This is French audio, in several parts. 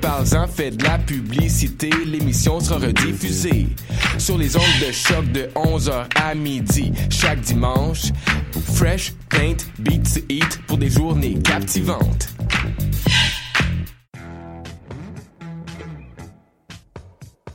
Parle-en, fais de la publicité, l'émission sera rediffusée sur les ondes de choc de 11h à midi chaque dimanche. Fresh, paint, beats, eat pour des journées captivantes.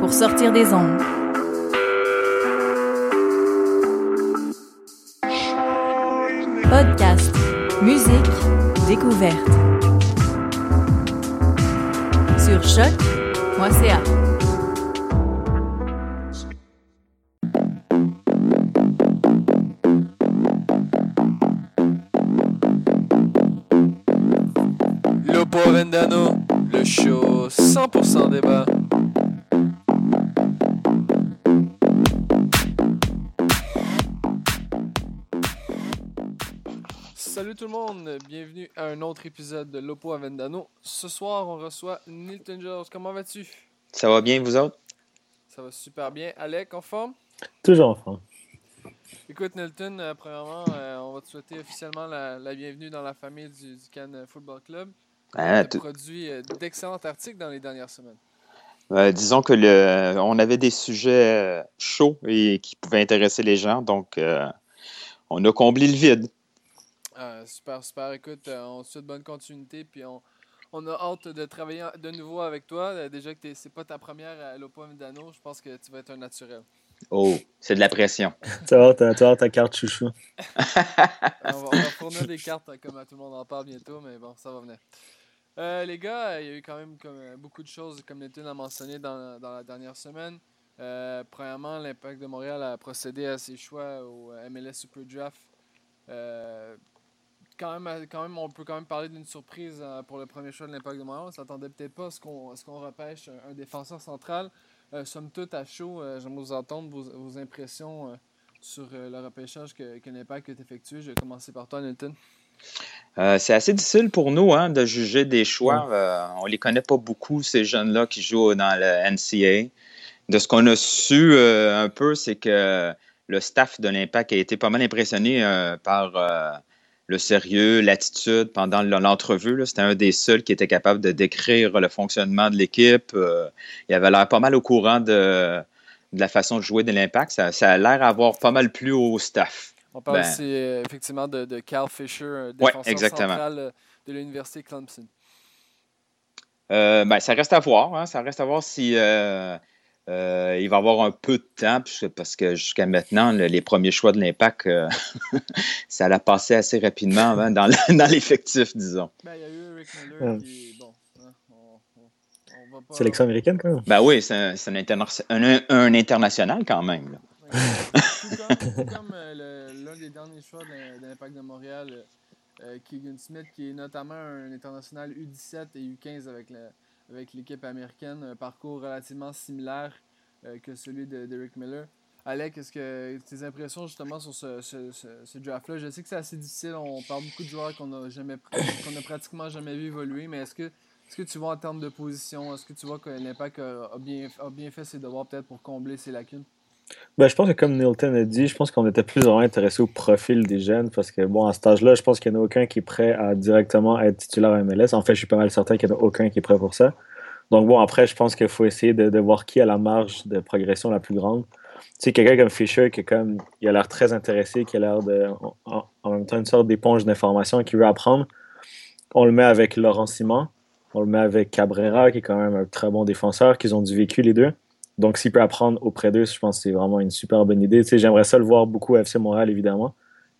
pour sortir des ondes. Podcast, musique, découverte. Sur choc.ca. Lopo Vendano, le show 100% débat. Salut tout le monde, bienvenue à un autre épisode de Lopo Vendano. Ce soir, on reçoit Nilton Jones. Comment vas-tu? Ça va bien, vous autres? Ça va super bien. Alec, en forme? Toujours en forme. Écoute, Nilton, euh, premièrement, euh, on va te souhaiter officiellement la, la bienvenue dans la famille du, du Cannes Football Club. Ah, Tu tout- as produit euh, d'excellents articles dans les dernières semaines. euh, disons que le, on avait des sujets euh, chauds et qui pouvaient intéresser les gens, donc euh, on a comblé le vide. Ah, super, super. Écoute, euh, on te souhaite bonne continuité, puis on, on a hâte de travailler de nouveau avec toi. Euh, déjà que c'est pas ta première à Lopo Midano, je pense que tu vas être un naturel. Oh, c'est de la pression. Tu vas avoir ta, carte chouchou. On, va, on va fournir des cartes euh, comme euh, tout le monde en parle bientôt, mais bon, ça va venir. Euh, les gars, il y a eu quand même comme, beaucoup de choses, comme Nathan a mentionné dans, dans la dernière semaine. Euh, premièrement, l'Impact de Montréal a procédé à ses choix au MLS Super Draft. Euh, quand, même, euh, quand même, on peut quand même parler d'une surprise euh, pour le premier choix de l'Impact de Montréal. On s'attendait peut-être pas à ce qu'on repêche un, un défenseur central. Euh, somme toute, à chaud, euh, j'aimerais vous entendre vos, vos impressions euh, sur euh, le repêchage que, que l'Impact a effectué. Je vais commencer par toi, Nathan. Euh, c'est assez difficile pour nous hein, de juger des choix. Euh, on les connaît pas beaucoup, ces jeunes-là qui jouent dans le NCA. De ce qu'on a su euh, un peu, c'est que le staff de l'Impact a été pas mal impressionné euh, par euh, le sérieux, l'attitude pendant l'entrevue. C'était un des seuls qui était capable de décrire le fonctionnement de l'équipe. Euh, il avait l'air pas mal au courant de, de la façon de jouer de l'Impact. Ça, ça a l'air avoir pas mal plu au staff. On parle Ben. aussi euh, effectivement de, de Cal Fisher, Ouais, défenseur central euh, de l'Université Clemson. Euh, ben, ça reste à voir. hein. Ça reste à voir si euh, euh, il va avoir un peu de temps, parce que jusqu'à maintenant, le- les premiers choix de l'impact, euh, ça l'a passé assez rapidement hein, dans le- dans l'effectif, disons. Ben, il y a eu Rick Miller qui, bon, hein, on, on- on va pas... Sélection américaine, quand même. Ben oui, c'est un, c'est un interna- un- un international quand même. là. Ouais. Tout comme, euh, l'un des derniers choix de l'I- de l'Impact de Montréal, Keegan Smith, qui est notamment un international U17 et U15 avec le- avec l'équipe américaine, un parcours relativement similaire euh, que celui de, de Rick Miller. Alec, est-ce que tes impressions justement sur ce, ce, ce- draft-là? Je sais que c'est assez difficile, on parle beaucoup de joueurs qu'on a jamais qu'on pratiquement jamais vu évoluer, mais est-ce que est-ce que tu vois en termes de position, est-ce que tu vois que l'impact a bien, a bien fait ses devoirs peut-être pour combler ses lacunes? Ben, je pense que comme Nilton a dit, je pense qu'on était plus vraiment intéressé au profil des jeunes parce que, bon, à cet âge-là, je pense qu'il n'y en a aucun qui est prêt à directement être titulaire à MLS. En fait, je suis pas mal certain qu'il n'y en a aucun qui est prêt pour ça. Donc, bon, après, je pense qu'il faut essayer de, voir qui a la marge de progression la plus grande. Tu sais, quelqu'un comme Fisher, qui comme, il a l'air très intéressé, qui a l'air de, en, même temps, une sorte d'éponge d'information qui veut apprendre. On le met avec Laurent Simon, on le met avec Cabrera, qui est quand même un très bon défenseur, qu'ils ont du vécu les deux. Donc, s'il peut apprendre auprès d'eux, je pense que c'est vraiment une super bonne idée. Tu sais, j'aimerais ça le voir beaucoup à FC Montréal, évidemment.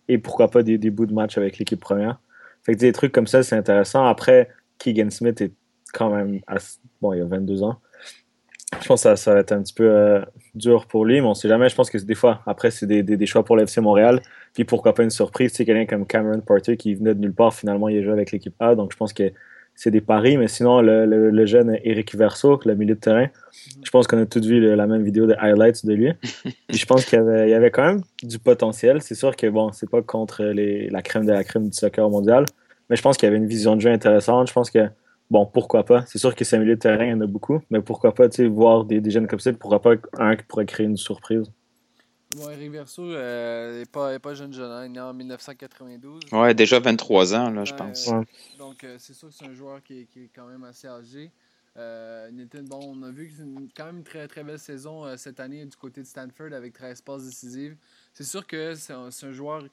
Et pourquoi pas des, des bouts de match avec l'équipe première. Fait que des trucs comme ça, c'est intéressant. Après, Keegan Smith est quand même bon, il a 22 ans. Je pense que ça, va être un petit peu euh, dur pour lui, mais on sait jamais. Je pense que des fois, après, c'est des, des, choix pour l'FC Montréal. Puis pourquoi pas une surprise, c'est quelqu'un comme Cameron Porter qui venait de nulle part, finalement, il a joué avec l'équipe A. Donc je pense que c'est des paris, mais sinon, le, jeune Eric Verso, le milieu de terrain, je pense qu'on a tous vu la même vidéo de highlights de lui. je pense qu'il y avait, quand même du potentiel. C'est sûr que, bon, c'est pas contre les, la crème de la crème du soccer mondial, mais je pense qu'il y avait une vision de jeu intéressante. Je pense que, bon, pourquoi pas? C'est sûr que c'est un milieu de terrain, il y en a beaucoup, mais pourquoi pas, tu sais, voir des, des jeunes comme ça, pourquoi pas un qui pourrait créer une surprise? Bon, Eric Verso n'est euh, pas, pas, jeune jeune, hein, il est né en 1992. Ouais, déjà 23 ans, là, je pense. Donc, euh, c'est sûr que c'est un joueur qui est, qui est, quand même assez âgé. Euh, bon, on a vu que c'est quand même une très, très belle saison euh, cette année du côté de Stanford avec 13 passes décisives. C'est sûr que c'est un, un, joueur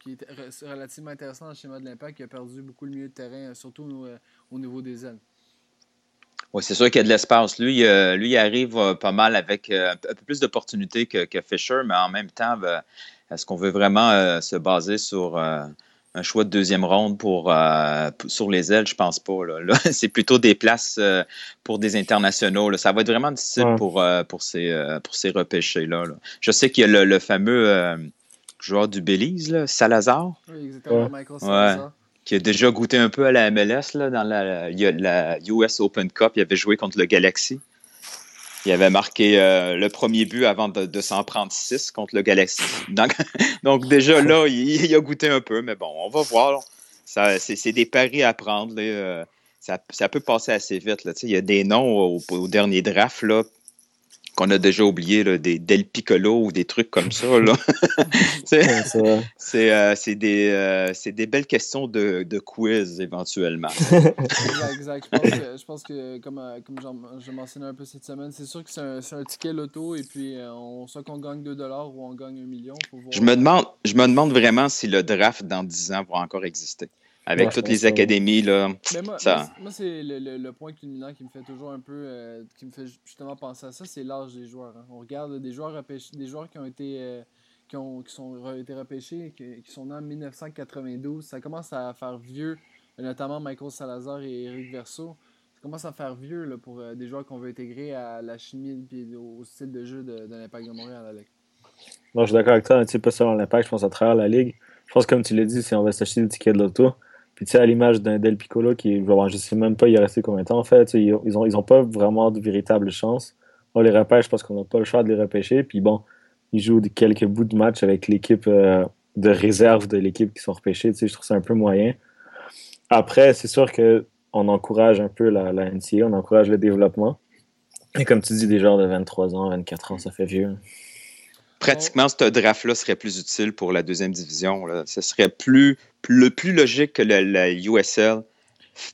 qui est relativement intéressant dans le schéma de l'impact, qui a perdu beaucoup le milieu de terrain, surtout au niveau des ailes. Oui, c'est sûr qu'il y a de l'espace. Lui, euh, lui, il arrive euh, pas mal avec euh, un peu plus d'opportunités que, Fisher, mais en même temps, ben, est-ce qu'on veut vraiment se baser sur un choix de deuxième ronde pour, sur les ailes? Je pense pas. Là. c'est plutôt des places pour des internationaux. Ça va être vraiment difficile pour, pour ces, pour ces repêchés-là. Je sais qu'il y a le, fameux joueur du Belize, Salazar. Oui, exactement, Michael Salazar qui a déjà goûté un peu à la MLS là, dans la, US Open Cup. Il avait joué contre le Galaxy. Il avait marqué euh, le premier but avant de, s'en prendre six contre le Galaxy. Donc, déjà là, il, a goûté un peu, mais bon, on va voir. C'est des paris à prendre. Euh, ça, ça, peut passer assez vite. Là. Il y a des noms au, au dernier draft là, qu'on a déjà oublié, là, des Del Piccolo ou des trucs comme ça. c'est euh, des, euh, des, belles questions de, de quiz éventuellement. exact, exact. Je pense que, je pense que comme, euh, comme je mentionnais un peu cette semaine, c'est sûr que c'est un, un, ticket loto et puis on, soit qu'on gagne 2 ou on gagne 1 million. Je, me demande, je me demande vraiment si le draft dans 10 ans va encore exister avec toutes les académies. Là, moi, ça... moi, c'est le, le, point culminant qui me fait toujours un peu, euh, qui me fait justement penser à ça, c'est l'âge des joueurs. Hein. On regarde des joueurs des joueurs qui ont été, euh, qui, ont, qui sont été repêchés, qui, qui, sont nés en 1992. Ça commence à faire vieux, notamment Michael Salazar et Eric Verso. Ça commence à faire vieux là, pour euh, des joueurs qu'on veut intégrer à la chimie et au, style de jeu de, de l'Impact de Montréal. Moi, je suis d'accord avec toi. Tu sais, pas seulement l'Impact, je pense à travers la Ligue. Je pense, comme tu l'as dit, si on va s'acheter des tickets de l'auto, puis tu sais, à l'image d'un Del Piccolo qui, je je sais même pas il est resté combien de temps en fait, ils ont, ils ont pas vraiment de véritable chance. On les repêche parce qu'on n'a pas le choix de les repêcher. Puis bon, ils jouent quelques bouts de match avec l'équipe euh, de réserve de l'équipe qui sont repêchés. Tu sais, je trouve ça un peu moyen. Après, c'est sûr qu'on encourage un peu la, la NCA, on encourage le développement. Et comme tu dis, des joueurs de 23 ans, 24 ans, ça fait vieux pratiquement, ce draft-là serait plus utile pour la deuxième division. Là. Ce serait plus, le plus logique que la, USL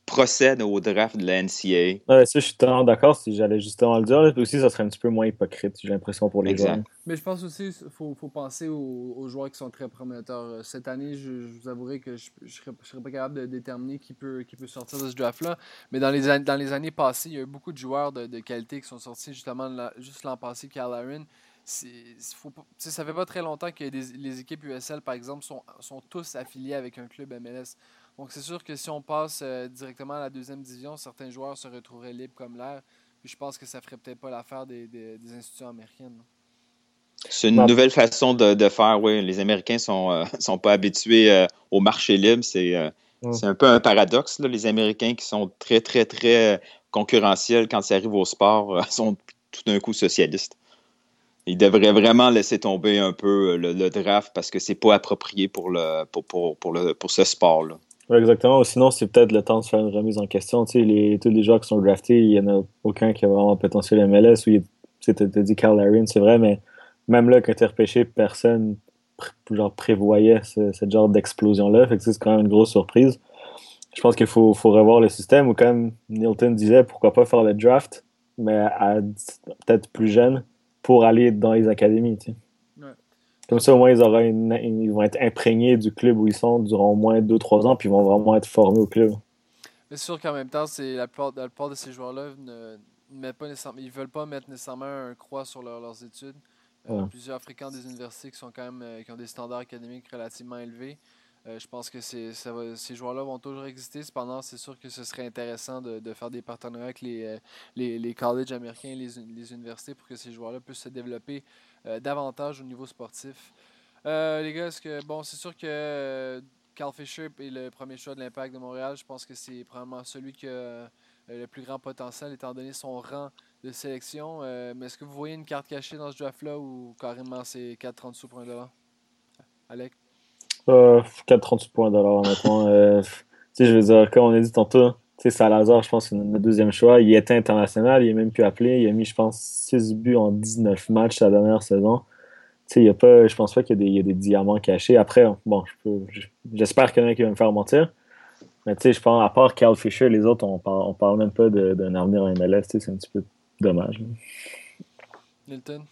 procède au draft de la NCA. Ouais, ça, je suis totalement d'accord si j'allais justement le dire. aussi, ça serait un petit peu moins hypocrite, j'ai l'impression, pour les joueurs. Mais je pense aussi qu'il faut, faut, penser aux, joueurs qui sont très prometteurs. Cette année, je, vous avouerai que je ne serais, serais, pas capable de déterminer qui peut, qui peut sortir de ce draft-là. Mais dans les, dans les années passées, il y a eu beaucoup de joueurs de, de qualité qui sont sortis justement juste l'an passé, Cal Aaron faut, ça fait pas très longtemps que les équipes USL, par exemple, sont, sont tous affiliés avec un club MLS. Donc, c'est sûr que si on passe euh, directement à la deuxième division, certains joueurs se retrouveraient libres comme l'air. Puis je pense que ça ferait peut-être pas l'affaire des, des, institutions américaines. C'est une nouvelle façon de, de, faire, oui. Les Américains sont, euh, sont pas habitués euh, au marché libre. C'est un peu un paradoxe. Là. Les Américains qui sont très, très, très concurrentiels quand ça arrive au sport sont tout d'un coup socialistes il devrait vraiment laisser tomber un peu euh, le, draft parce que c'est pas approprié pour le pour, pour, pour le pour ce sport là. exactement. Sinon, c'est peut-être le temps de faire une remise en question. Les, tous les joueurs qui sont draftés, il n'y en a aucun qui a vraiment un potentiel MLS. Oui, tu as dit Carl Larin, c'est vrai, mais même là, quand tu repêché, personne genre, prévoyait ce, genre d'explosion-là. C'est quand même une grosse surprise. Je pense qu'il faut, faut, revoir le système, ou comme Nilton disait, pourquoi pas faire le draft, mais peut-être plus jeune, pour aller dans les académies. Comme ça, au moins, ils, auront ils vont être imprégnés du club où ils sont durant au moins 2-3 ans, puis ils vont vraiment être formés au club. Mais c'est sûr qu'en même temps, c'est la plupart, la plupart de ces joueurs-là ne, pas nécessairement, ils veulent pas mettre nécessairement un croix sur leurs études. Euh, plusieurs fréquents des universités qui sont quand même euh, qui ont des standards académiques relativement élevés. Euh, je pense que c'est, ces joueurs-là vont toujours exister. Cependant, c'est sûr que ce serait intéressant de, faire des partenariats avec les, les, les colleges américains et les, universités pour que ces joueurs-là puissent se développer davantage au niveau sportif. les gars, est-ce que bon, c'est sûr que Carl Fisher est le premier choix de l'Impact de Montréal. Je pense que c'est probablement celui qui a le plus grand potentiel étant donné son rang de sélection. Euh, mais est-ce que vous voyez une carte cachée dans ce draft-là ou carrément c'est 4,30 sous pour un dollar? Alec? Euh, 4,30 sous pour un dollar, honnêtement. euh, je veux dire, comme on a dit tantôt, c'est Salazar, je pense, c'est notre deuxième choix. Il était international, il est même plus appelé. Il a mis, je pense, 6 buts en 19 matchs sa dernière saison. Il y a pas, je pense pas qu'il y, a des diamants cachés. Après, bon, j'espère qu'il y en a qui va me faire mentir. Mais tu sais, je pense, à part Cal Fisher, les autres, on parle, parle même pas d'un avenir en MLS. C'est un petit peu Dommage. Milton?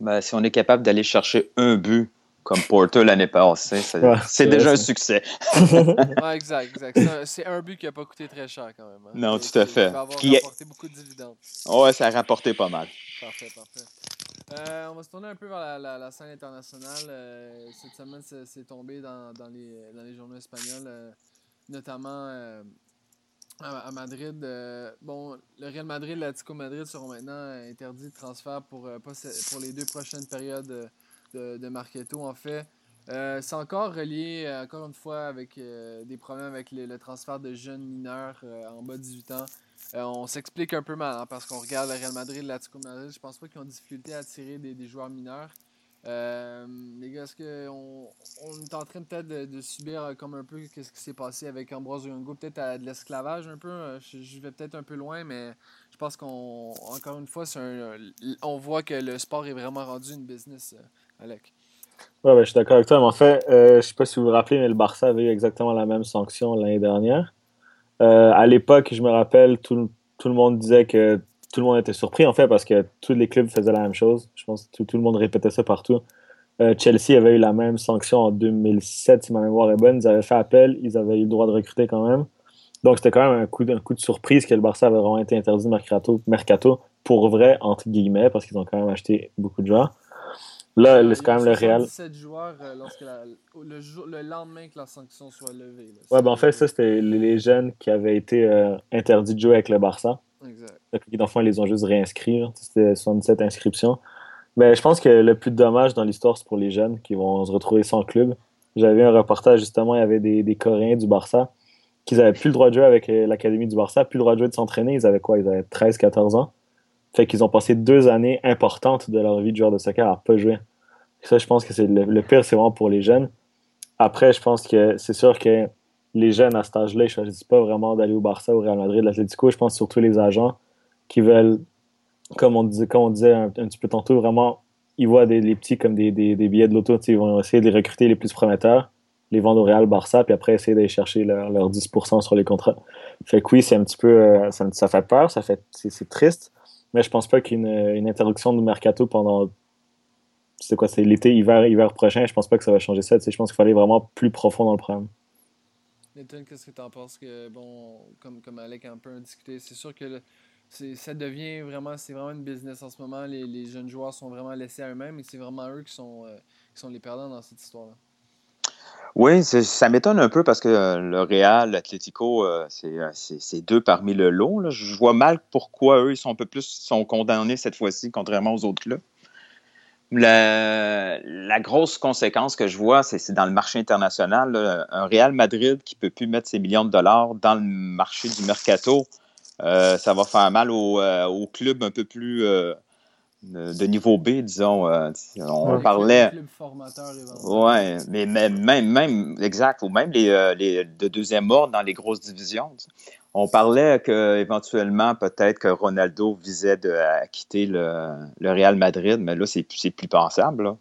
Ben, si on est capable d'aller chercher un but comme Porter l'année passée, c'est déjà un succès. ouais, exact, exact. C'est un, but qui n'a pas coûté très cher quand même. Hein. Non, tout à fait. qui a rapporté beaucoup de dividendes. Ouais, ça a rapporté pas mal. Parfait, parfait. Euh, on va se tourner un peu vers la, scène internationale. Euh, cette semaine, c'est tombé dans, dans, les, dans les journaux espagnols, euh, notamment à, Madrid. Euh, bon, le Real Madrid, l'Atlético Madrid seront maintenant interdits de transfert pour, euh, pour les deux prochaines périodes de, de en fait. Euh, c'est encore relié, encore une fois, avec des problèmes avec le transfert de jeunes mineurs en bas de 18 ans. on s'explique un peu mal, hein, parce qu'on regarde le Real Madrid, l'Atlético Madrid, je pense pas qu'ils ont difficulté à attirer des, joueurs mineurs. Euh, les gars, est-ce qu'on on est en train peut-être de, subir euh, comme un peu ce qui s'est passé avec Ambrose Yungo, peut-être de l'esclavage un peu. Euh, je, vais peut-être un peu loin, mais je pense qu'on, encore une fois, on voit que le sport est vraiment rendu une business, Alec. Ouais, ben, je suis d'accord avec toi, mais en fait, je sais pas si vous vous rappelez, mais le Barça avait eu exactement la même sanction l'année dernière. à l'époque, je me rappelle, tout, tout le monde disait que tout le monde était surpris, en fait, parce que tous les clubs faisaient la même chose. Je pense que tout, le monde répétait ça partout. Euh, Chelsea avait eu la même sanction en 2007, si ma mémoire est bonne. Ils avaient fait appel, ils avaient eu le droit de recruter quand même. Donc, c'était quand même un coup, de, coup de surprise que le Barça avait vraiment été interdit mercato, mercato pour vrai, entre guillemets, parce qu'ils ont quand même acheté beaucoup de joueurs. Là, c'est quand même le Real. joueurs euh, le, le, lendemain que la sanction soit levée. ouais, ben en fait, ça, c'était les jeunes qui avaient été euh, interdits de jouer avec le Barça. Exact. D'enfants, ils les ont juste réinscrits. C'était 77 inscriptions. Mais je pense que le plus dommage dans l'histoire, c'est pour les jeunes qui vont se retrouver sans club. J'avais un reportage, justement, il y avait des, des Coréens du Barça qui n'avaient plus le droit de jouer avec euh, l'Académie du Barça, plus le droit de jouer de s'entraîner. Ils avaient quoi? Ils avaient 13-14 ans. Fait qu'ils ont passé deux années importantes de leur vie de joueur de soccer à pas jouer. ça, je pense que c'est le, pire, c'est vraiment pour les jeunes. Après, je pense que c'est sûr que les jeunes à cet âge-là, ils choisissent pas vraiment d'aller au Barça, au Real Madrid, l'Atlético. Je pense surtout les agents qui veulent, comme on disait, comme on disait un, petit peu tantôt, vraiment, ils voient des, les petits comme des, des, des billets de l'auto. Ils vont essayer de les recruter les plus prometteurs, les vendre au Real Barça, puis après essayer d'aller chercher leur, leur, 10% sur les contrats. Fait que oui, c'est un petit peu. Euh, ça, ça, fait peur, ça fait c'est triste, mais je pense pas qu'une une interruption du mercato pendant c'est quoi, c'est l'été, hiver, hiver prochain, je pense pas que ça va changer ça. Je pense qu'il aller vraiment plus profond dans le problème. Nathan, qu'est-ce que tu en penses que, bon, comme, comme Alec a un peu discuté, c'est sûr que ça devient vraiment, c'est vraiment une business en ce moment. Les, les jeunes joueurs sont vraiment laissés à eux-mêmes et c'est vraiment eux qui sont, euh, qui sont les perdants dans cette histoire-là. Oui, ça m'étonne un peu parce que euh, le Real, l'Atlético, euh, c'est deux parmi le lot. Je vois mal pourquoi eux, ils sont un peu plus sont condamnés cette fois-ci, contrairement aux autres clubs. La, grosse conséquence que je vois, c'est dans le marché international. Un Real Madrid qui ne peut plus mettre ses millions de dollars dans le marché du mercato, euh, ça va faire mal aux au euh, clubs un peu plus euh, de niveau B, disons. on parlait. Ouais, mais même, même, exact, ou même les, les de deuxième ordre dans les grosses divisions. On parlait qu'éventuellement, peut-être que Ronaldo visait de, à quitter le, Real Madrid, mais là, c'est plus pensable.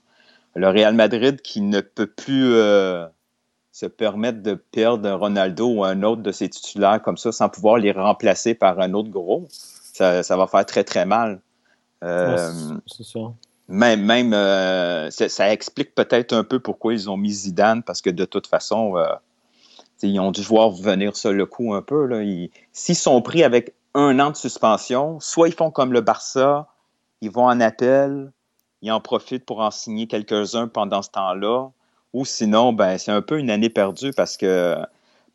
Le Real Madrid qui ne peut plus euh, se permettre de perdre Ronaldo ou un autre de ses titulaires comme ça sans pouvoir les remplacer par un autre gros, ça, va faire très, très mal. Euh, c'est ça. Même, même euh, ça, explique peut-être un peu pourquoi ils ont mis Zidane, parce que de toute façon, ils ont dû voir venir ça le coup un peu. S'ils sont pris avec un an de suspension, soit ils font comme le Barça, ils vont en appel, ils en profitent pour en signer quelques-uns pendant ce temps-là, ou sinon, ben, c'est un peu une année perdue parce que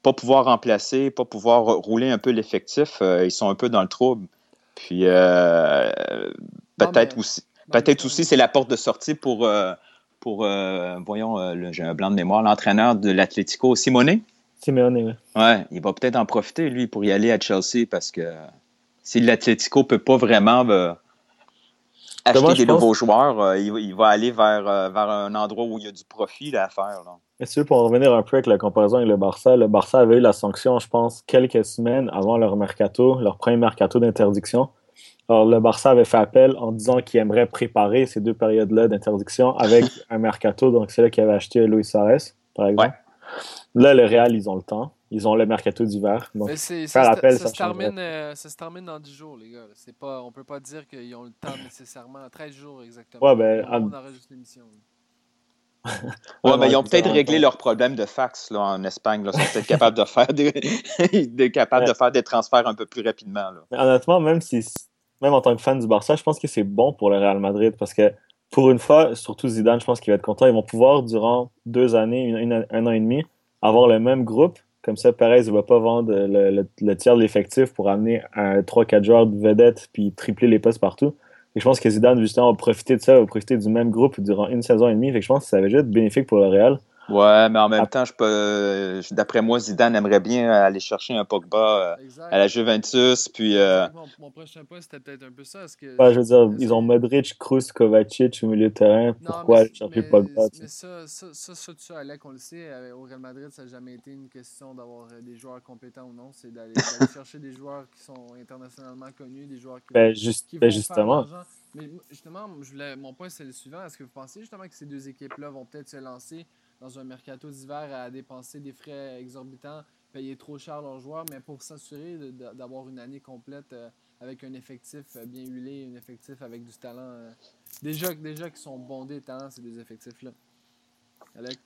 pas pouvoir remplacer, pas pouvoir rouler un peu l'effectif, euh, ils sont un peu dans le trouble. Puis euh, peut-être aussi, peut-être aussi c'est la porte de sortie pour, euh, pour voyons, j'ai un blanc de mémoire, l'entraîneur de l'Atlético, Simone. Simeone, oui. Ouais, il va peut-être en profiter, lui, pour y aller à Chelsea parce que si l'Atlético ne peut pas vraiment acheter des nouveaux joueurs, euh, il, va aller vers, euh, vers un endroit où il y a du profit à faire. Là. Et si pour en revenir un peu avec la comparaison avec le Barça, le Barça avait eu la sanction, je pense, quelques semaines avant leur mercato, leur premier mercato d'interdiction. Alors, le Barça avait fait appel en disant qu'il aimerait préparer ces deux périodes-là d'interdiction avec un mercato. Donc, c'est là qu'il avait acheté Luis Suarez, par exemple. Là, le Real, ils ont le temps. Ils ont le mercato d'hiver. Donc, faire appel, ça, se termine, euh, ça se termine dans 10 jours, les gars. C'est pas, on peut pas dire qu'ils ont le temps nécessairement. 13 jours exactement. Ouais, ben, on enregistre l'émission. ouais, ben, ils ont peut-être réglé leurs problèmes de fax là, en Espagne. Là. Ils sont peut-être capables de faire des, capables de faire des transferts un peu plus rapidement. Là. honnêtement, même si même en tant que fan du Barça, je pense que c'est bon pour le Real Madrid parce que pour une fois, surtout Zidane, je pense qu'il va être content. Ils vont pouvoir, durant deux années, un an et demi, avoir le même groupe. Comme ça, Perez ne va pas vendre le, tiers de l'effectif pour amener un 3-4 joueurs de vedettes puis tripler les postes partout. Et je pense que Zidane, justement, va profiter de ça, va profiter du même groupe durant une saison et demie. Fait je pense que ça va juste être bénéfique pour le Real. Ouais, mais en même temps, je peux. D'après moi, Zidane aimerait bien aller chercher un Pogba euh, à la Juventus. Puis, euh, mon, prochain point, c'était peut-être un peu ça. Que, je veux dire, ils ont Modric, Kroos, Kovacic au milieu de terrain. Pourquoi aller chercher Pogba Mais ça, ça, ça, ça, tu Alec, on le sait, au Real Madrid, ça n'a jamais été une question d'avoir euh, des joueurs compétents ou non. C'est d'aller chercher des joueurs qui sont internationalement connus, des joueurs qui, ben, juste, qui ben, justement. Mais justement, je voulais, mon point, c'est le suivant. Est-ce que vous pensez justement que ces deux équipes-là vont peut-être se lancer dans un mercato d'hiver à dépenser des frais exorbitants, payer trop cher leurs joueurs, mais pour s'assurer d'avoir une année complète euh, avec un effectif euh, bien huilé, un effectif avec du talent. Euh, déjà, déjà qui sont bondés de talent, ces deux effectifs-là. Alec?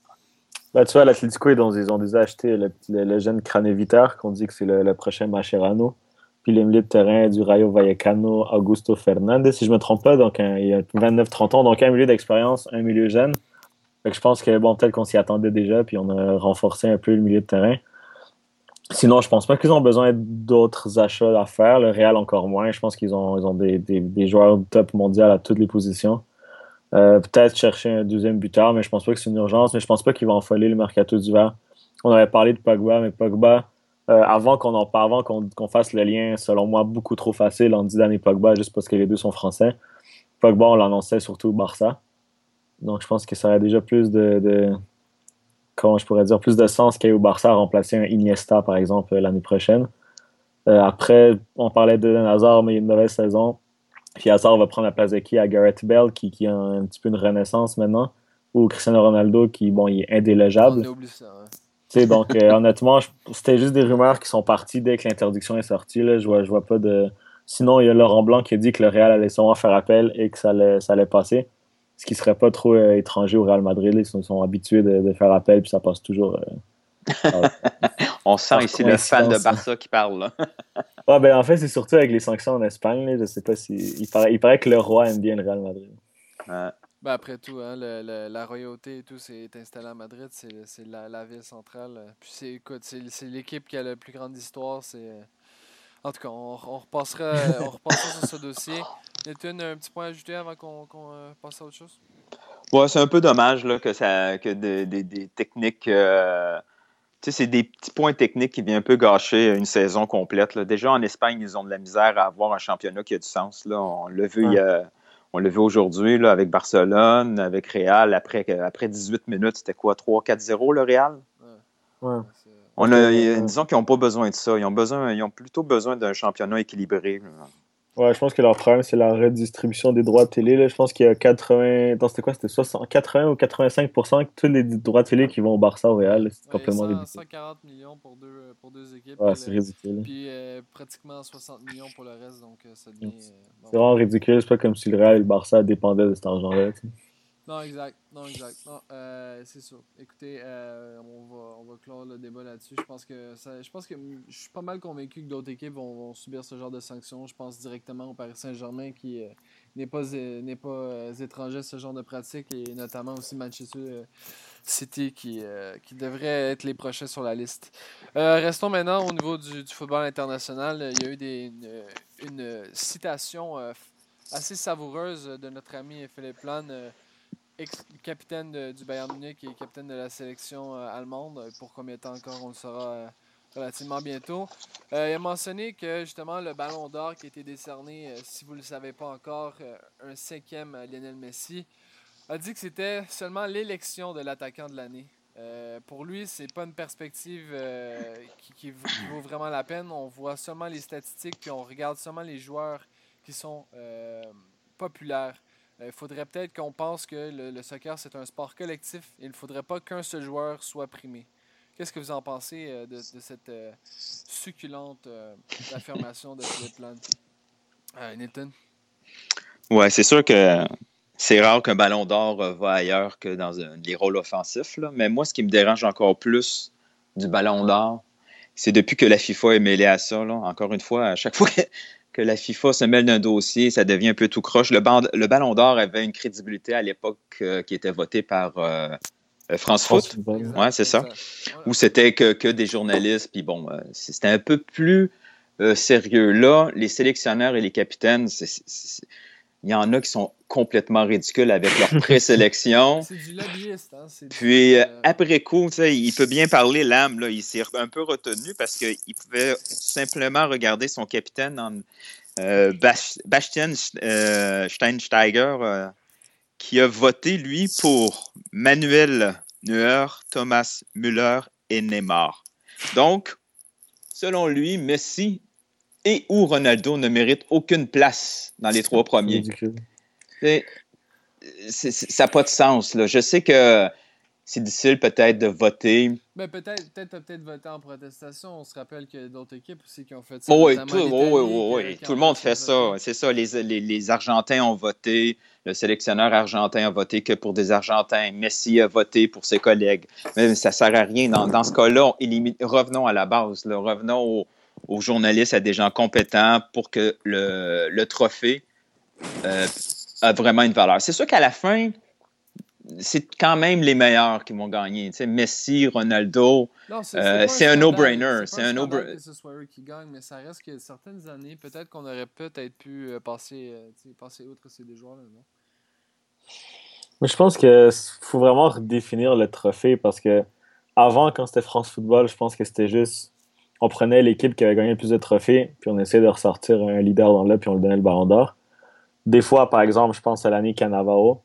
Ben, tu vois, l'Atlético, ils ont, déjà acheté le, le, jeune Craneviter, qu'on dit que c'est le, prochain Macherano. Puis les milieux de terrain du Rayo Vallecano, Augusto Fernandez, si je ne me trompe pas, donc il y a 29-30 ans, donc un milieu d'expérience, un milieu jeune je pense que bon, peut-être qu'on s'y attendait déjà, puis on a renforcé un peu le milieu de terrain. Sinon, je pense pas qu'ils ont besoin d'autres achats à faire. Le Real encore moins. Je pense qu'ils ont, ils ont des, des, joueurs top mondial à toutes les positions. Euh, peut-être chercher un deuxième buteur, mais je pense pas que c'est une urgence. Mais je pense pas qu'ils vont enfoler le mercato d'hiver. On avait parlé de Pogba, mais Pogba, euh, avant qu'on en parle, avant qu'on fasse le lien, selon moi, beaucoup trop facile entre Zidane et Pogba, juste parce que les deux sont français. Pogba, on l'annonçait surtout Barça. Donc, je pense que ça aurait déjà plus de, comment je pourrais dire, plus de sens qu'au Barça à remplacer un Iniesta, par exemple, l'année prochaine. Euh, après, on parlait de Hazard, mais il y a une mauvaise saison. Puis Hazard va prendre la place de qui? À Gareth Bell, qui, qui a un, petit peu une renaissance maintenant, ou Cristiano Ronaldo, qui, bon, il est indélogeable. Ça, donc, euh, honnêtement, c'était juste des rumeurs qui sont parties dès que l'interdiction est sortie. Là. Je vois, je vois pas de. Sinon, il y a Laurent Blanc qui a dit que le Real allait sûrement faire appel et que ça allait, ça allait passer ce qui serait pas trop euh, étranger au Real Madrid. Ils sont, habitués de, faire appel, puis ça passe toujours. Euh, On sent ici le fan de Barça qui parle. ah, ben, en fait, c'est surtout avec les sanctions en Espagne. Là, je sais pas si. Il paraît, il paraît, que le roi aime bien le Real Madrid. Ben, après tout, hein, la royauté et tout s'est installé à Madrid. C'est la, la, ville centrale. Puis c'est, écoute, c'est l'équipe qui a la plus grande histoire. C'est. En tout cas, on, on repassera, on repassera sur ce dossier. Y a un petit point à ajouter avant qu'on euh, passe à autre chose? Ouais, c'est un peu dommage là, que, ça, que des techniques. Euh, tu sais, c'est des petits points techniques qui viennent un peu gâcher une saison complète. Là. Déjà, en Espagne, ils ont de la misère à avoir un championnat qui a du sens. Là. On l'a vu, on l'a vu aujourd'hui avec Barcelone, avec Real. Après, après 18 minutes, c'était quoi, 3-4-0 le Real? Ouais. On a, disons qu'ils n'ont pas besoin de ça. Ils ont, besoin, ils ont plutôt besoin d'un championnat équilibré. Ouais, je pense que leur problème, c'est la redistribution des droits de télé. Là. Je pense qu'il y a 80. C'était quoi? C'était 80 ou 85% de tous les droits de télé qui vont au Barça au Real. C'est complètement ridicule. 140 millions pour deux, pour deux équipes. Ouais, c'est ridicule. Puis euh, pratiquement 60 millions pour le reste. Donc euh, ça devient. Euh, c'est vraiment ridicule. C'est pas comme si le Real et le Barça dépendaient de cet argent-là. Non, exact. Non, exact. Non, euh, c'est sûr. Écoutez, euh, on, va, on va clore le débat là-dessus. Je pense que ça, je pense que je suis pas mal convaincu que d'autres équipes vont, subir ce genre de sanctions. Je pense directement au Paris Saint-Germain qui euh, n'est pas, n'est pas étranger à ce genre de pratique et notamment aussi Manchester City qui, qui devrait être les prochains sur la liste. restons maintenant au niveau du, du, football international. Il y a eu des, une, citation assez savoureuse de notre ami Philippe Plan ex-capitaine du Bayern Munich et capitaine de la sélection euh, allemande. Pour combien de temps encore, on le saura euh, relativement bientôt. Euh, il a mentionné que justement le ballon d'or qui a été décerné, si vous ne le savez pas encore, un cinquième à Lionel Messi, a dit que c'était seulement l'élection de l'attaquant de l'année. pour lui, c'est pas une perspective qui, qui, vaut vraiment la peine. On voit seulement les statistiques puis on regarde seulement les joueurs qui sont populaires. Euh, il faudrait peut-être qu'on pense que le, soccer, c'est un sport collectif et il ne faudrait pas qu'un seul joueur soit primé. Qu'est-ce que vous en pensez euh, de, cette euh, succulente affirmation de Philippe Land? Nathan? Ouais, c'est sûr que c'est rare qu'un ballon d'or va ailleurs que dans les rôles offensifs. Mais moi, ce qui me dérange encore plus du ballon d'or, c'est depuis que la FIFA est mêlée à ça. Encore une fois, à chaque fois que que la FIFA se mêle d'un dossier, ça devient un peu tout croche. Le, le Ballon d'Or avait une crédibilité à l'époque euh, qui était votée par euh, euh, France, Foot. Ouais, c'est ça. Où c'était que, que, des journalistes. Puis bon, c'était un peu plus sérieux. Là, les sélectionneurs et les capitaines, il y en a qui sont complètement ridicules avec leur présélection. c'est du lobbyiste. Hein? Puis après coup, il peut bien parler l'âme. Il s'est un peu retenu parce qu'il pouvait simplement regarder son capitaine en, euh, Bastien euh, Steinsteiger, euh, qui a voté, lui, pour Manuel Neuer, Thomas Müller et Neymar. Donc, selon lui, Messi et ou Ronaldo ne méritent aucune place dans les trois premiers. Ça n'a pas de sens. Là. Je sais que c'est difficile peut-être de voter. Mais ben, peut-être peut-être peut-être voté en protestation. On se rappelle qu'il y a d'autres équipes aussi qui ont fait ça. Oh oui, tout, oh oui, tout le monde fait ça. C'est ça. Les, les, les, Argentins ont voté. Le sélectionneur argentin a voté que pour des Argentins. Messi a voté pour ses collègues. Mais ça ne sert à rien. Dans, dans ce cas-là, revenons à la base. Là. Revenons aux, journalistes, à des gens compétents pour que le, le trophée euh, a vraiment une valeur. C'est sûr qu'à la fin, c'est quand même les meilleurs qui vont gagner. Tu sais, Messi, Ronaldo, c'est euh, un no-brainer. C'est un no-brainer. que ce soit eux qui gagnent, mais ça reste que certaines années, peut-être qu'on aurait peut-être pu euh, passer, euh, passer outre ces deux joueurs-là. Mais je pense qu'il faut vraiment redéfinir le trophée parce que avant, quand c'était France Football, je pense que c'était juste. On prenait l'équipe qui avait gagné le plus de trophées, puis on essayait de ressortir un leader dans le, puis on le donnait le ballon d'or. Des fois, par exemple, je pense à l'année Cannavaro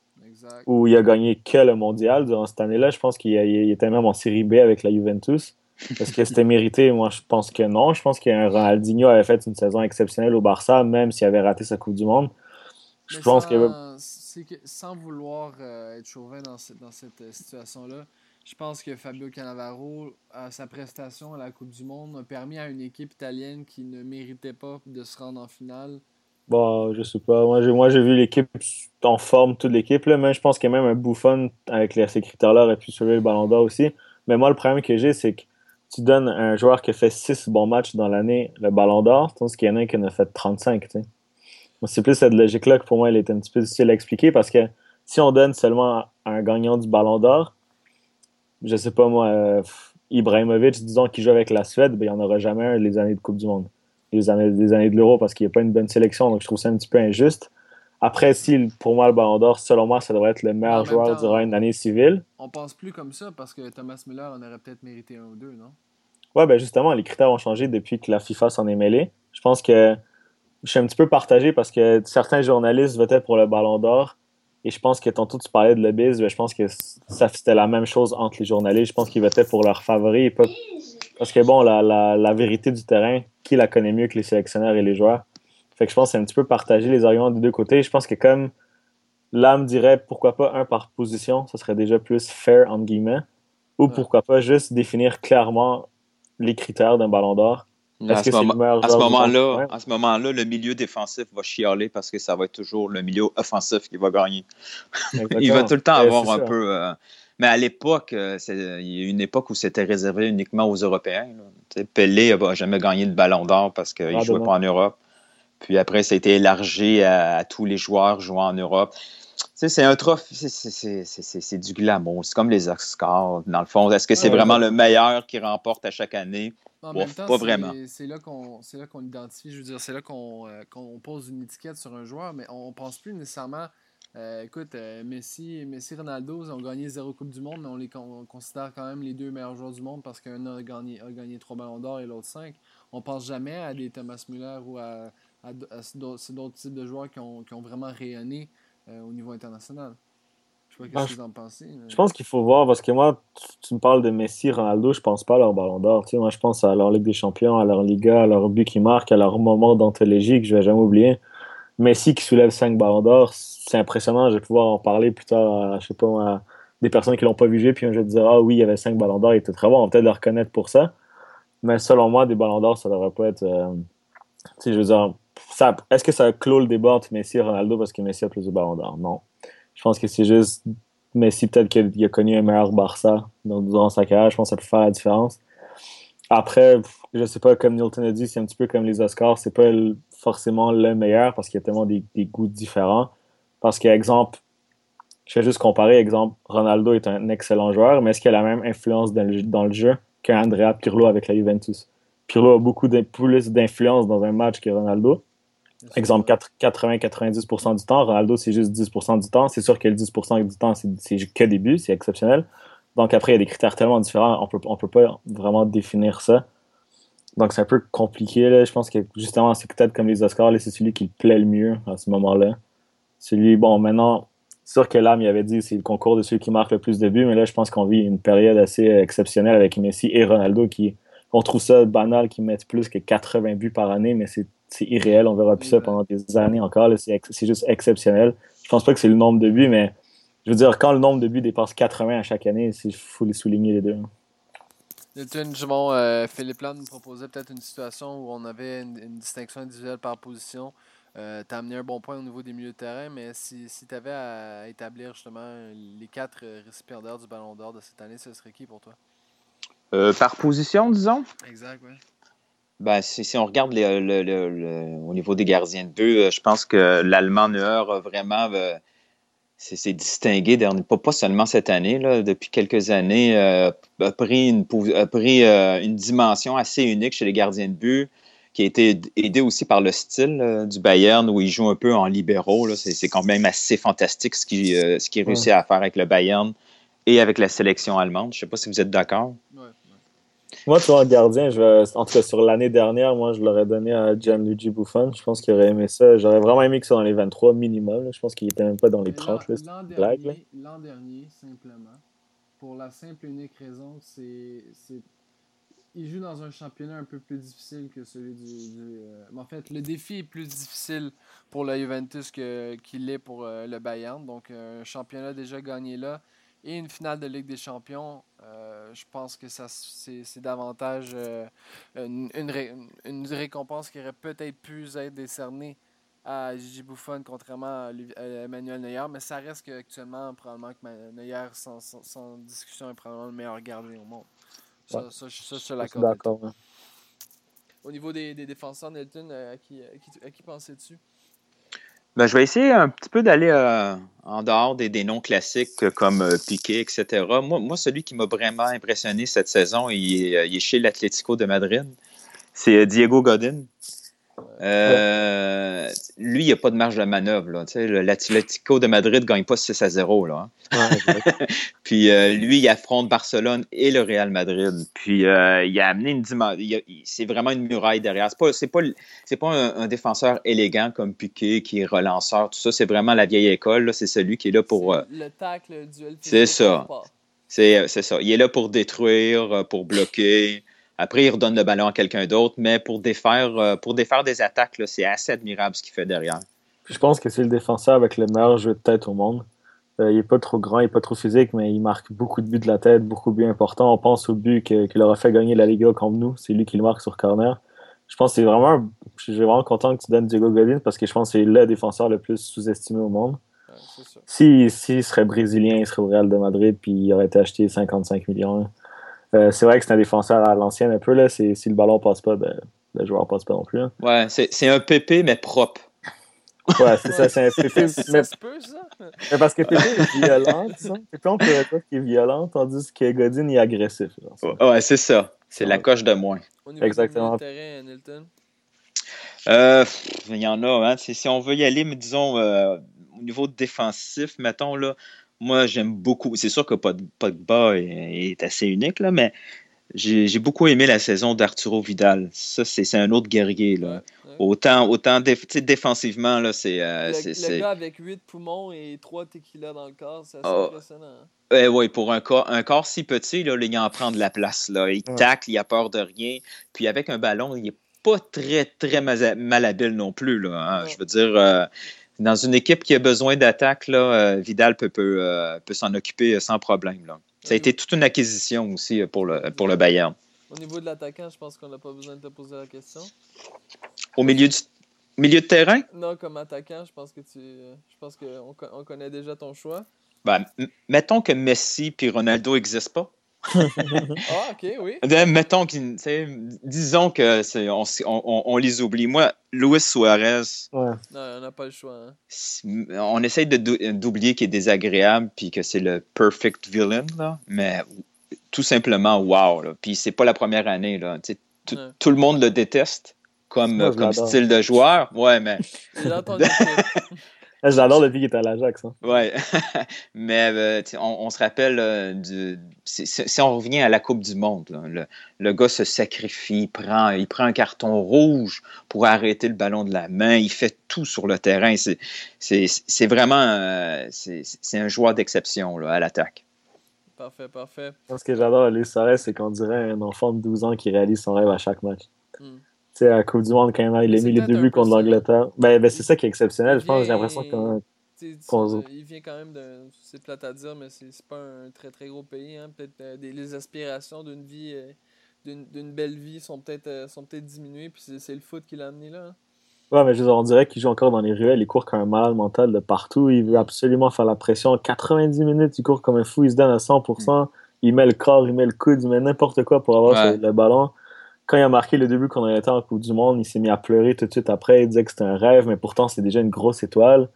où il a gagné que le mondial durant cette année-là. Je pense qu'il était même en série B avec la Juventus. Est-ce que c'était mérité? Moi, je pense que non. Je pense qu'un Ronaldinho avait fait une saison exceptionnelle au Barça, même s'il avait raté sa Coupe du Monde. Je pense que... Sans vouloir euh, être chauvin dans, cette, dans cette euh, situation-là, je pense que Fabio Cannavaro, à sa prestation à la Coupe du Monde, a permis à une équipe italienne qui ne méritait pas de se rendre en finale Bon, je sais pas. Moi, j'ai, moi, j'ai vu l'équipe en forme, toute l'équipe. Là, mais je pense qu'il y a même un bouffon avec les, ces critères-là aurait pu sauver le ballon d'or aussi. Mais moi, le problème que j'ai, c'est que tu donnes un joueur qui a fait 6 bons matchs dans l'année le ballon d'or, tandis qu'il y en a un qui en a fait 35. Moi, c'est plus cette logique-là que pour moi, elle est un petit peu difficile à expliquer parce que si on donne seulement un gagnant du ballon d'or, je sais pas moi, euh, Ibrahimovic, disons qu'il joue avec la Suède, ben, il n'y en aura jamais un les années de Coupe du Monde les années, des années de l'Euro parce qu'il n'y a pas une bonne sélection. Donc, je trouve ça un petit peu injuste. Après, si pour moi, le Ballon d'Or, selon moi, ça devrait être le meilleur joueur durant une année civile. On pense plus comme ça parce que Thomas Müller en aurait peut-être mérité un ou deux, non? Ouais, ben justement, les critères ont changé depuis que la FIFA s'en est mêlée. Je pense que je suis un petit peu partagé parce que certains journalistes votaient pour le Ballon d'Or. Et je pense que tantôt tu parlais de lobbyisme, ben, je pense que ça c'était la même chose entre les journalistes. Je pense qu'ils votaient pour leurs favoris et pas Parce que bon, la, la, la, vérité du terrain, qui la connaît mieux que les sélectionneurs et les joueurs? Fait que je pense que c'est un petit peu partager les arguments des deux côtés. Je pense que comme l'âme dirait pourquoi pas un par position, ça serait déjà plus fair entre guillemets. Ou pourquoi pas juste définir clairement les critères d'un ballon d'or. À ce, moment, à ce moment-là, à ce moment-là, le milieu défensif va chialer parce que ça va être toujours le milieu offensif qui va gagner. Il va tout le temps avoir un peu. Euh, mais à l'époque, euh, il y a une époque où c'était réservé uniquement aux Européens. Pelé n'a jamais gagné de ballon d'or parce qu'il ne jouait pas en Europe. Puis après, ça a été élargi à, tous les joueurs jouant en Europe. C'est un trophée, c'est du glamour. C'est comme les Oscars, dans le fond. Est-ce que c'est vraiment le meilleur qui remporte à chaque année? En même temps, pas vraiment. C'est là qu'on identifie, je veux dire, c'est là euh, qu'on pose une étiquette sur un joueur, mais on ne pense plus nécessairement. Euh, écoute, euh, Messi, Messi Ronaldo ont gagné zéro Coupe du Monde, mais on les considère quand même les deux meilleurs joueurs du monde parce qu'un a gagné, a gagné trois ballons d'or et l'autre cinq. On pense jamais à des Thomas Müller ou à, à, d'autres types de joueurs qui ont, qui ont vraiment rayonné au niveau international. Je sais pas ce que vous en pensez. Je pense qu'il faut voir, parce que moi, tu, me parles de Messi, Ronaldo, je pense pas à leur ballon d'or. Tu sais, moi, je pense à leur Ligue des Champions, à leur Liga, à leur but qui marque, à leur moment d'anthologie que je vais jamais oublier. Messi qui soulève 5 ballons d'or, c'est impressionnant. Je vais pouvoir en parler plus tard, à, je sais pas, à des personnes qui l'ont pas vu jouer, puis je vais dire, ah oui, il y avait 5 ballons d'or, il était très bon. On va peut-être le reconnaître pour ça. Mais selon moi, des ballons d'or, ça devrait pas être. Euh, je veux dire, est-ce que ça clôt le débat entre Messi et Ronaldo parce que Messi a plus de ballons d'or? Non. Je pense que c'est juste Messi, peut-être qu'il a connu un meilleur Barça durant sa carrière. Je pense que ça peut faire la différence. Après, je sais pas, comme Nilton a dit, c'est un petit peu comme les Oscars. C'est pas forcément le meilleur parce qu'il y a tellement des, goûts différents. Parce qu'exemple, je vais juste comparer, exemple, Ronaldo est un excellent joueur, mais est-ce qu'il a la même influence dans le, dans le jeu qu'Andrea Pirlo avec la Juventus? Pirlo a beaucoup plus d'influence dans un match que Ronaldo. Exemple, 80-90% du temps. Ronaldo, c'est juste 10% du temps. C'est sûr que le 10% du temps, c'est que début, c'est exceptionnel. Donc après, il y a des critères tellement différents, on peut, ne peut pas vraiment définir ça. Donc c'est un peu compliqué. Je pense que justement, c'est peut-être comme les Oscars, c'est celui qui plaît le mieux à ce moment-là. Celui, bon, maintenant, sûr que l'âme, il avait dit c'est le concours de ceux qui marquent le plus de buts, mais là, je pense qu'on vit une période assez exceptionnelle avec Messi et Ronaldo qui, on trouve ça banal qu'ils mettent plus que 80 buts par année, mais c'est c'est irréel. On verra plus ça pendant des années encore. C'est juste exceptionnel. Je pense pas que c'est le nombre de buts, mais je veux dire, quand le nombre de buts dépasse 80 à chaque année, il faut les souligner les deux. Bon, euh, Philippe Land nous proposait peut-être une situation où on avait une, distinction individuelle par position. Euh, tu as amené un bon point au niveau des milieux de terrain, mais si, si tu avais à établir justement les quatre récipiendaires du Ballon d'Or de cette année, ce serait qui pour toi? Euh, par position, disons? Exact, oui. Ben, si, on regarde au niveau des gardiens de but, euh, je pense que l'Allemand Neuer a vraiment euh, s'est distingué, pas, pas, seulement cette année, là, depuis quelques années, euh, a pris, une, pris une dimension assez unique chez les gardiens de but, qui a été aidé aussi par le style du Bayern, où il joue un peu en libéraux. C'est quand même assez fantastique ce qu'il ce qui réussit à faire avec le Bayern et avec la sélection allemande. Je ne sais pas si vous êtes d'accord. Moi, tu vois, gardien, je en tout cas sur l'année dernière, moi, je l'aurais donné à Gianluigi Buffon. Je pense qu'il aurait aimé ça. J'aurais vraiment aimé que ça dans les 23 minimum. Je pense qu'il était même pas dans les 30. L'an dernier, dernier, simplement, pour la simple et unique raison, c'est il joue dans un championnat un peu plus difficile que celui du. Euh, en fait, le défi est plus difficile pour la Juventus qu'il l'est pour euh, le Bayern. Donc, un championnat déjà gagné là et une finale de Ligue des Champions, euh, je pense que ça c'est davantage euh, une, une, récompense qui aurait peut-être pu être décernée à Gigi Buffon contrairement à, Emmanuel Neuer, mais ça reste qu'actuellement, probablement que Neuer, sans, sans, discussion, est probablement le meilleur gardien au monde. Ça, ça, ça, je l'accorde. D'accord. Au niveau des, des défenseurs, Nelton, euh, à qui, à qui, à qui pensais-tu? Ben, je vais essayer un petit peu d'aller euh, en dehors des, noms classiques comme euh, Piqué, etc. Moi, celui qui m'a vraiment impressionné cette saison, il il est chez l'Atlético de Madrid. C'est Diego Godin. Euh, lui, il n'y a pas de marge de manœuvre. L'Atlético de Madrid ne gagne pas 6 à 0. Là, hein. Puis euh, lui, il affronte Barcelone et le Real Madrid. Puis euh, il a amené une dimension. C'est vraiment une muraille derrière. Ce n'est pas, pas, pas un, défenseur élégant comme Piqué qui est relanceur, tout ça. C'est vraiment la vieille école. C'est celui qui est là pour. le tacle, le duel. C'est ça. C'est ça. Il est là pour détruire, pour bloquer. Après, il redonne le ballon à quelqu'un d'autre, mais pour défaire, pour défaire des attaques, c'est assez admirable ce qu'il fait derrière. Je pense que c'est le défenseur avec le meilleur jeu de tête au monde. il n'est pas trop grand, il n'est pas trop physique, mais il marque beaucoup de buts de la tête, beaucoup de buts importants. On pense au but qu'il aura fait gagner la Liga contre nous. C'est lui qui le marque sur corner je pense que c'est vraiment. Je suis vraiment content que tu donnes Diego Godin parce que je pense que c'est le défenseur le plus sous-estimé au monde. S'il si, serait brésilien, il serait au Real de Madrid puis il aurait été acheté 55 millions. Euh, c'est vrai que c'est un défenseur à l'ancienne un peu. Là. Si le ballon passe pas, ben, le joueur passe pas non plus. Ouais, c'est un PP mais propre. Ouais, c'est ça, c'est un PP. mais... Ça peut, ça? mais parce que PP est violent, ça. PP, on peut dire qu'il est violent, tandis que Godin est agressif. ouais, c'est ça. C'est la coche de moins. Exactement. Terrain, Nilton? Euh, il y en a. Hein. Si on veut y aller, mais disons, euh, au niveau défensif, mettons, là, moi, j'aime beaucoup. C'est sûr que Pogba est, assez unique, là, mais j'ai beaucoup aimé la saison d'Arturo Vidal. Ça, c'est un autre guerrier. Là. Autant, autant défensivement, là, c'est. Euh, le, gars avec 8 poumons et 3 tequila dans le corps, c'est assez oh. impressionnant. Hein. Eh oui, pour un corps, un corps si petit, là, il en prend de la place. Là. Il tacle, il a peur de rien. Puis avec un ballon, il n'est pas très, très malhabile non plus. Là, hein. Je veux dire, euh, dans une équipe qui a besoin d'attaque, euh, Vidal peut, peut, peut s'en occuper sans problème. Là. Ça a été toute une acquisition aussi pour le, pour le Bayern. Au niveau de l'attaquant, je pense qu'on n'a pas besoin de te poser la question. Au milieu, du, milieu de terrain? Non, comme attaquant, je pense que tu. Je pense qu'on on connaît déjà ton choix. Ben, mettons que Messi et Ronaldo n'existent pas. Ah, ok, oui. Mettons qu'ils. Disons que on, on, on, les oublie. Moi, Luis Suarez. Ouais. Non, on n'a pas le choix. Hein. On essaye d'oublier qu'il est désagréable puis que c'est le perfect villain, là. Mais tout simplement wow. Là. Puis c'est pas la première année. Là. Tout le monde le déteste comme, comme style de joueur. Ouais, mais. J'adore depuis qu'il est à l'Ajax. Hein. Ouais. mais euh, on, se rappelle euh, du. Si, on revient à la Coupe du Monde, le, le, gars se sacrifie, il prend, il prend un carton rouge pour arrêter le ballon de la main, il fait tout sur le terrain. C'est vraiment. Euh, c'est un joueur d'exception à l'attaque. Parfait, parfait. Ce que j'adore à Luis Suarez, c'est qu'on dirait un enfant de 12 ans qui réalise son rêve à chaque match. Hmm. Tu sais, à la Coupe du Monde, quand il a mis les débuts contre l'Angleterre. Ben, ben c'est ça qui est exceptionnel. Je pense j'ai l'impression qu'on. il vient quand même de. C'est plate à dire, mais c'est pas un très très gros pays. Hein. Peut-être euh, les aspirations d'une vie. Euh, d'une belle vie sont peut-être euh, sont peut-être diminuées. Puis c'est le foot qui l'a amené là. Hein. Ouais, mais je veux dire, on dirait qu'il joue encore dans les ruelles, il court comme un malade mental de partout, il veut absolument faire la pression. 90 minutes, il court comme un fou, il se donne à 100%, mm. il met le corps, il met le coude, il met n'importe quoi pour avoir le ballon. Quand il a marqué le début qu'on avait été en Coupe du Monde, il s'est mis à pleurer tout de suite après, il disait que c'était un rêve, mais pourtant c'est déjà une grosse étoile.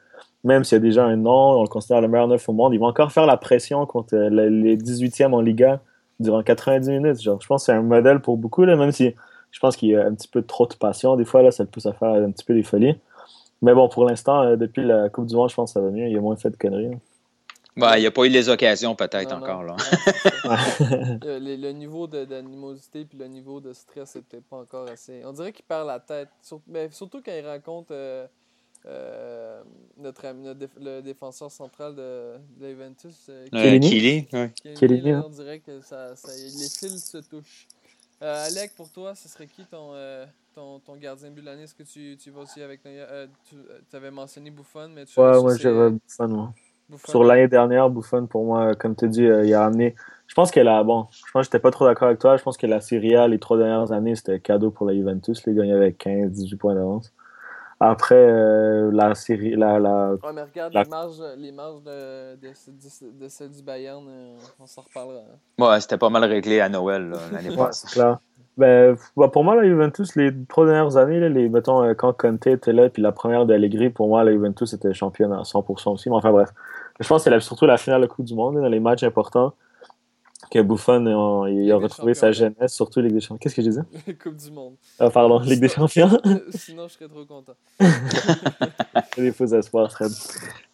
Même s'il y a déjà un nom, on le considère le meilleur neuf au monde, il va encore faire la pression contre les 18e en Liga durant 90 minutes. Je pense que c'est un modèle pour beaucoup, là, même si je pense qu'il y a un petit peu trop de passion. Des fois, là, ça le pousse à faire un petit peu des folies. Mais bon, pour l'instant, euh, depuis la Coupe du Monde, je pense que ça va mieux. Il a moins fait de conneries. Il n'y a pas eu les occasions, peut-être, encore. Là. le, niveau d'animosité et le niveau de stress n'était pas encore assez. On dirait qu'il perd la tête. mais surtout quand il raconte euh, euh, notre, le défenseur central de, de l'Aventus. Kelly. On dirait que ça, ça, les fils se touchent. Euh, Alec, pour toi, ce serait qui ton, euh, ton, ton, gardien but de l'année? Est-ce que tu, tu vas aussi avec... Euh, tu euh, avais mentionné Buffon, mais tu... Ouais, moi, j'avais Buffon, moi. Sur l'année dernière, Buffon, pour moi, comme tu dis, il a amené... Je pense que la... Bon, je pense que j'étais pas trop d'accord avec toi. Je pense que la Serie A, les trois dernières années, c'était cadeau pour la Juventus. Les gagnait avec 15-18 points d'avance. Après, euh, la série. La, la, ouais, mais regarde les marges, les marges de, de, de, celle du Bayern, euh, on s'en reparlera. Hein. Ouais, c'était pas mal réglé à Noël l'année passée. Ouais, ben, bah, pour moi, la Juventus, les trois dernières années, les, mettons, euh, quand Conte était là, puis la première d'Allegri, pour moi, la Juventus était championne à 100% aussi. Mais enfin, bref. Je pense que c'est surtout la finale de Coupe du Monde, dans les matchs importants que Buffon il a retrouvé sa jeunesse, surtout Ligue des Champions. Qu'est-ce que je disais? Coupe du Monde. Ah, pardon, Ligue des Champions. Sinon, je serais trop content. des faux espoirs, Fred.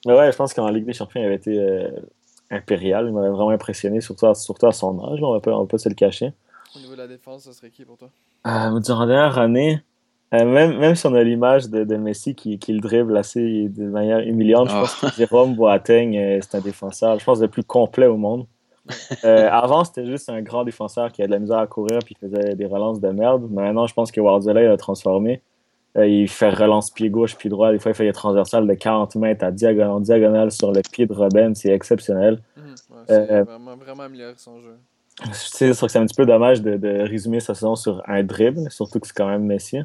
Mais ouais, je pense qu'en Ligue des Champions, il avait été euh, impérial. Il m'avait vraiment impressionné, surtout à, surtout à son âge. on, va pas, on se le cacher. Au niveau de la défense, ça serait qui pour toi? Euh, Durant la dernière année, euh, même, même si on a l'image de, de, Messi qui, qui, le dribble assez de manière humiliante, je ah. pense que Jérôme Boateng, euh, c'est un défenseur, je pense, le plus complet au monde. avant, c'était juste un grand défenseur qui avait de la misère à courir puis faisait des relances de merde. Maintenant, je pense que Wardzilla a transformé. il fait relance pied gauche, pied droit. Des fois, il fait des transversales de 40 mètres à diagonale, diagonale sur le pied de Robin. C'est exceptionnel. Mhm. c'est vraiment, vraiment amélioré son jeu. C'est sûr que c'est un petit peu dommage de, de, résumer sa saison sur un dribble, surtout que c'est quand même Messi.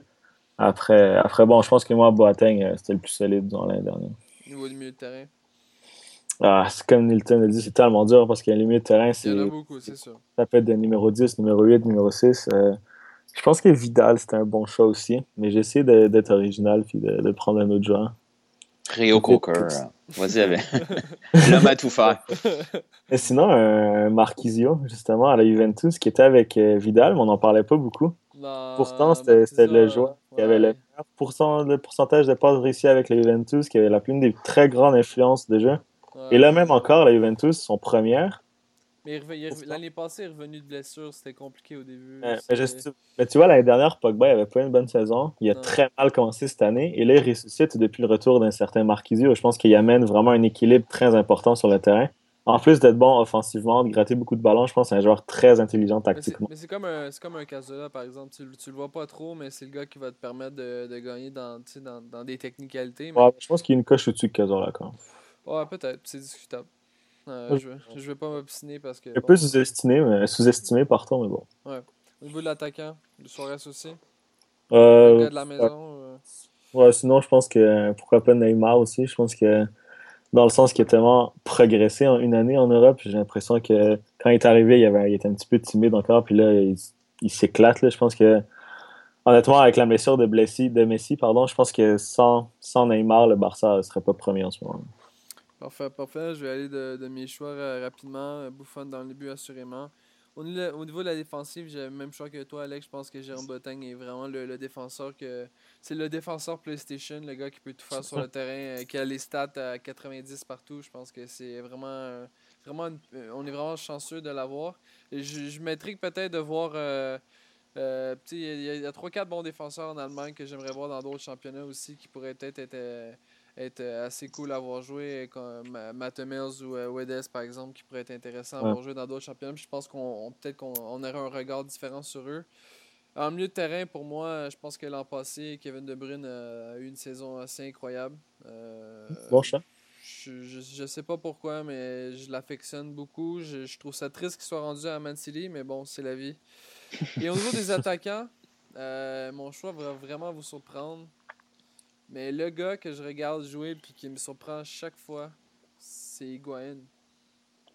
Après, après, bon, je pense que moi, Boateng, euh, c'était le plus solide dans l'année dernière. Niveau du milieu de terrain. Ah, c'est comme Nilton a dit, c'est tellement dur parce que le milieu de terrain, c'est. Il y en a beaucoup, c'est sûr. Ça peut être de numéro 10, numéro 8, numéro 6. Euh, je pense que Vidal, c'était un bon choix aussi. Mais j'ai essayé d'être original puis de, de, prendre un autre joueur. Rio Coker. Vas-y, avec. L'homme à tout faire. Et sinon, un Marquisio, justement, à la Juventus, qui était avec euh, Vidal, mais on n'en parlait pas beaucoup. Pourtant, c'était le joueur qui avait le, le pourcentage de passes réussies avec la Juventus, qui avait la plus des très grandes influences jeu. Et là, même encore, la Juventus, son première. Mais l'année passée, il est revenu de blessure, c'était compliqué au début. mais, tu vois, l'année dernière, Pogba il avait pas une bonne saison. Il a très mal commencé cette année. Et là, il ressuscite depuis le retour d'un certain Marquisio. Je pense qu'il amène vraiment un équilibre très important sur le terrain. En plus d'être bon offensivement, de gratter beaucoup de ballons, je pense que c'est un joueur très intelligent tactiquement. Mais c'est comme un, comme un Casola, par exemple. Tu, tu le vois pas trop, mais c'est le gars qui va te permettre de, de gagner dans, dans, dans, des technicalités. Mais... je pense qu'il y a une coche au-dessus de Casola quand même. Ouais, peut-être. C'est discutable. Euh, je, je vais pas m'obstiner parce que. Un peu sous-estimé, mais sous-estimé partout, mais bon. Ouais. Au niveau de l'attaquant, de Suarez aussi. Euh, le gars de la maison. Euh... Ouais, sinon, je pense que pourquoi pas Neymar aussi. Je pense que dans le sens qu'il a tellement progressé en une année en Europe. J'ai l'impression que quand il est arrivé, il, était un petit peu timide encore, puis là, il, s'éclate. Je pense que, honnêtement, avec la blessure de, Messi, de Messi, pardon, je pense que sans, sans Neymar, le Barça ne serait pas premier en ce moment. Parfait, parfait. Je vais aller de, mes choix euh, rapidement. Buffon dans le but, assurément. Au niveau de la défensive, j'ai le même choix que toi, Alex. Je pense que Jérôme Botteng est vraiment le, défenseur que. C'est le défenseur PlayStation, le gars qui peut tout faire sur le terrain, euh, qui a les stats à 90 partout. Je pense que c'est vraiment. vraiment euh, on est vraiment chanceux de l'avoir. Je, je m'intrigue peut-être de voir. Euh, il y a, a 3-4 bons défenseurs en Allemagne que j'aimerais voir dans d'autres championnats aussi qui pourraient peut-être être être euh, assez cool à avoir joué, comme Matt Mills ou euh, Wedes, par exemple, qui pourraient être intéressants à avoir joué dans d'autres championnats. je pense qu'on peut-être qu'on aurait un regard différent sur eux. En milieu de terrain, pour moi, je pense que l'an passé, Kevin De Bruyne a eu une saison assez incroyable. Euh, bon chat. Je, ne sais pas pourquoi, mais je l'affectionne beaucoup. Je, trouve ça triste qu'il soit rendu à Man City, mais bon, c'est la vie. Et au niveau des attaquants, mon choix va vraiment vous surprendre. Mais le gars que je regarde jouer puis qui me surprend chaque fois, c'est Higuain.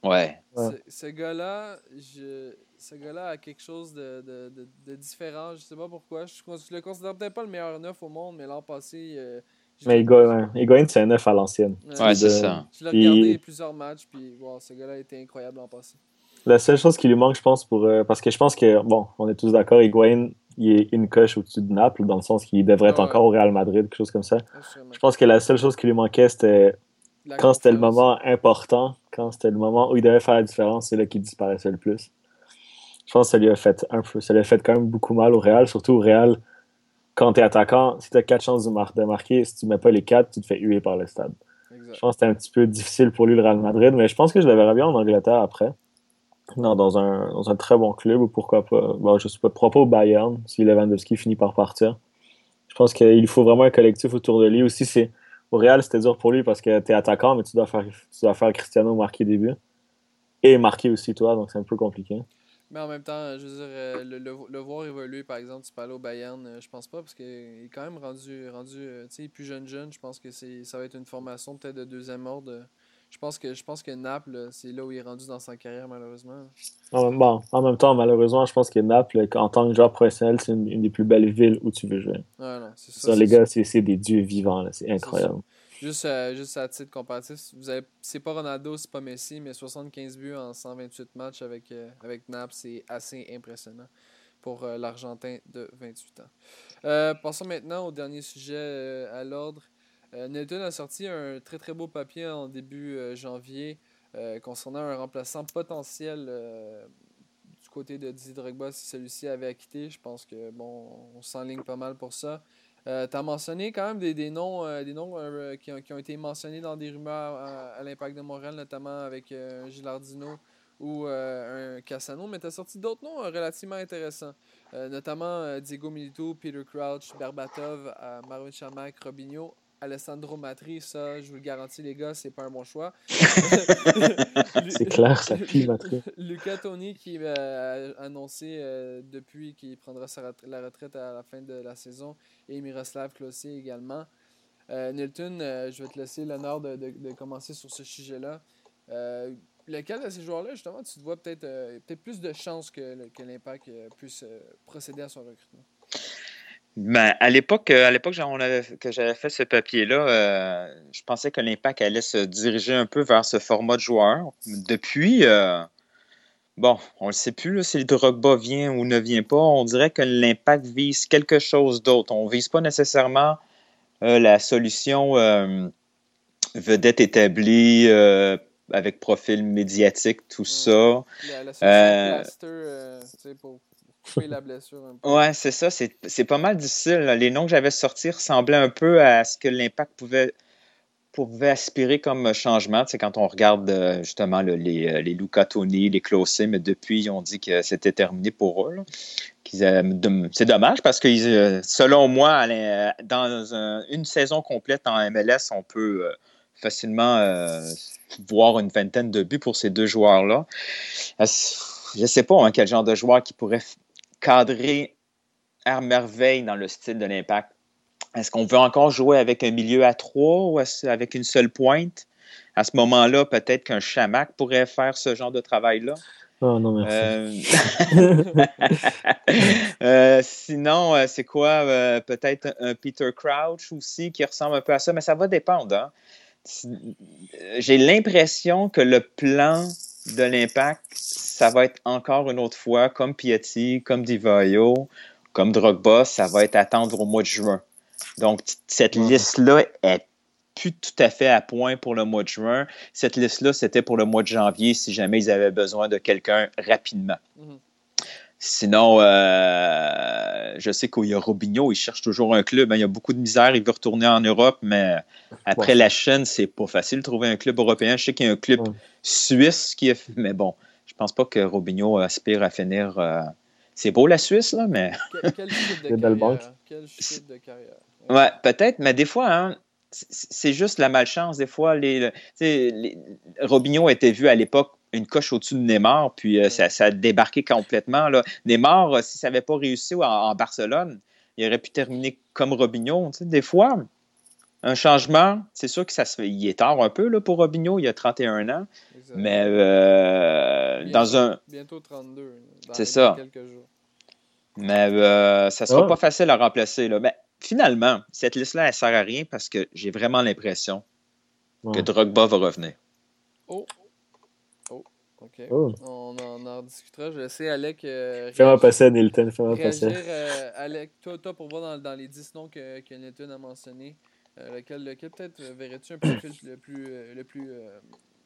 Ouais. Ce, gars-là, je, ce gars-là a quelque chose de, de, de, différent. Je sais pas pourquoi. Je, je le considère peut-être pas le meilleur neuf au monde, mais l'an passé. Euh, mais Higuain, c'est un neuf à l'ancienne. Ouais, c'est ça. Je l'ai regardé plusieurs matchs, puis wow, ce gars-là a été incroyable l'an passé. La seule chose qui lui manque, je pense, pour. Euh, parce que je pense que, bon, on est tous d'accord, Higuain, il est une coche au-dessus de Naples, dans le sens qu'il devrait être encore au Real Madrid, quelque chose comme ça. Je pense que la seule chose qui lui manquait, c'était quand c'était le moment important, quand c'était le moment où il devait faire la différence, c'est là qu'il disparaissait le plus. Je pense que ça lui a fait un peu, ça lui a fait quand même beaucoup mal au Real, surtout au Real. Quand tu es attaquant, si tu as quatre chances de, marquer, si tu mets pas les quatre, tu te fais huer par le stade. Je pense que c'était un petit peu difficile pour lui le Real Madrid, mais je pense que je le verrai bien en Angleterre après. Non, dans un, dans un très bon club, ou pourquoi pas. Bon, je sais pas, pourquoi pas au Bayern, si Lewandowski finit par partir. Je pense qu'il faut vraiment un collectif autour de lui. Aussi, c'est au Real, c'était dur pour lui parce que tu es attaquant, mais tu dois faire, tu dois faire Cristiano marquer des buts. Et marquer aussi toi, donc c'est un peu compliqué. Mais en même temps, je veux dire, euh, le, le, voir évoluer, par exemple, tu parles au Bayern, euh, je pense pas, parce qu'il est quand même rendu, rendu euh, plus jeune jeune. Je pense que ça va être une formation peut-être de deuxième ordre je pense que je pense que Naples, c'est là où il est rendu dans sa carrière, malheureusement. Bon, en même temps, malheureusement, je pense que Naples, en tant que joueur professionnel, c'est une, des plus belles villes où tu veux jouer. C'est ça, les gars, c'est des dieux vivants, c'est incroyable. Juste, euh, juste à titre comparatif, vous avez, c'est pas Ronaldo, c'est pas Messi, mais 75 buts en 128 matchs avec, euh, avec Naples, c'est assez impressionnant pour euh, l'Argentin de 28 ans. passons maintenant au dernier sujet à l'ordre. Euh, Nelton a sorti un très très beau papier en début euh, janvier euh, concernant un remplaçant potentiel du côté de Didier Drogba si celui-ci avait acquitté. Je pense que bon, on s'enligne pas mal pour ça. tu as mentionné quand même des, des noms, des noms qui, ont, qui, ont, été mentionnés dans des rumeurs à, l'impact de Montréal, notamment avec Gilardino ou un Cassano, mais tu as sorti d'autres noms relativement intéressants. notamment Diego Milito, Peter Crouch, Berbatov, Marvin Chamak, Robinho, Alessandro Matri, ça, je vous le garantis, les gars, c'est pas un bon choix. c'est clair, ça pue Matri. Lucas Tony qui a annoncé euh, depuis qu'il prendra la retraite à la fin de la saison et Miroslav Klose également. Euh, Nilton, euh, je vais te laisser l'honneur de, de, commencer sur ce sujet-là. lequel de ces joueurs-là, justement, tu te vois peut-être peut plus de chances que, que l'Impact puisse procéder à son recrutement? Ben, à l'époque, euh, à l'époque que j'avais fait ce papier-là, euh, je pensais que l'impact allait se diriger un peu vers ce format de joueur. Depuis, euh, bon, on ne le sait plus si le Drogba vient ou ne vient pas. On dirait que l'impact vise quelque chose d'autre. On ne vise pas nécessairement la solution vedette établie avec profil médiatique, tout ça. La, pour blessure Ouais, c'est ça. C'est pas mal difficile. Les noms que j'avais sortis ressemblaient un peu à ce que l'impact pouvait, pouvait aspirer comme changement. C'est quand on regarde euh, justement les, euh, les Luca Toni, les Closé, mais depuis, ils ont dit que c'était terminé pour eux. C'est dommage parce que, euh, selon moi, dans une saison complète en MLS, on peut facilement voir une vingtaine de buts pour ces deux joueurs-là. Je ne sais pas hein, quel genre de joueur qui pourrait cadrer à merveille dans le style de l'impact. Est-ce qu'on veut encore jouer avec un milieu à trois ou avec une seule pointe? À ce moment-là, peut-être qu'un chamac pourrait faire ce genre de travail-là. Oh non, merci. Euh, euh, sinon, euh, c'est quoi? peut-être un Peter Crouch aussi qui ressemble un peu à ça, mais ça va dépendre. Hein. J'ai l'impression que le plan de l'impact, ça va être encore une autre fois, comme Piatti, comme Divayo, comme Drogba, ça va être attendre au mois de juin. Donc, cette liste-là est plus tout à fait à point pour le mois de juin. Cette liste-là, c'était pour le mois de janvier si jamais ils avaient besoin de quelqu'un rapidement. Mhm. Sinon, euh, je sais qu'il y a Robinho, il cherche toujours un club. Hein. il y a beaucoup de misère, il veut retourner en Europe, mais après la chaîne, c'est pas facile de trouver un club européen. Je sais qu'il y a un club suisse qui est. Mais bon, je pense pas que Robinho aspire à finir. Euh, c'est beau la Suisse, là, mais. Quel, quel de carrière? Quel de carrière? Ouais, peut-être, mais des fois, hein, c'est juste la malchance. Des fois, les, les, Robinho était vu à l'époque une coche au-dessus de Neymar, puis euh, ça, a débarqué complètement. Là. Neymar, euh, si ça n'avait pas réussi en, Barcelone, il aurait pu terminer comme Robinho. des fois, un changement, c'est sûr que ça se fait. Il est tard un peu là, pour Robinho, il a 31 ans. Mais euh, dans un. Bientôt 32. C'est ça. Mais ça ne sera pas facile à remplacer. Là. Mais finalement, cette liste-là, elle ne sert à rien parce que j'ai vraiment l'impression que Drogba va revenir. Oh. Oh. OK. Oh. On, en, en discutera. Je laisser Alec. Euh, Fais-moi passer, Nilton. Fais-moi passer. Euh, Alec, toi, toi, pour voir dans, dans les 10 noms que, que Nilton a mentionnés, euh, lequel, lequel peut-être verrais-tu un profil le plus. le plus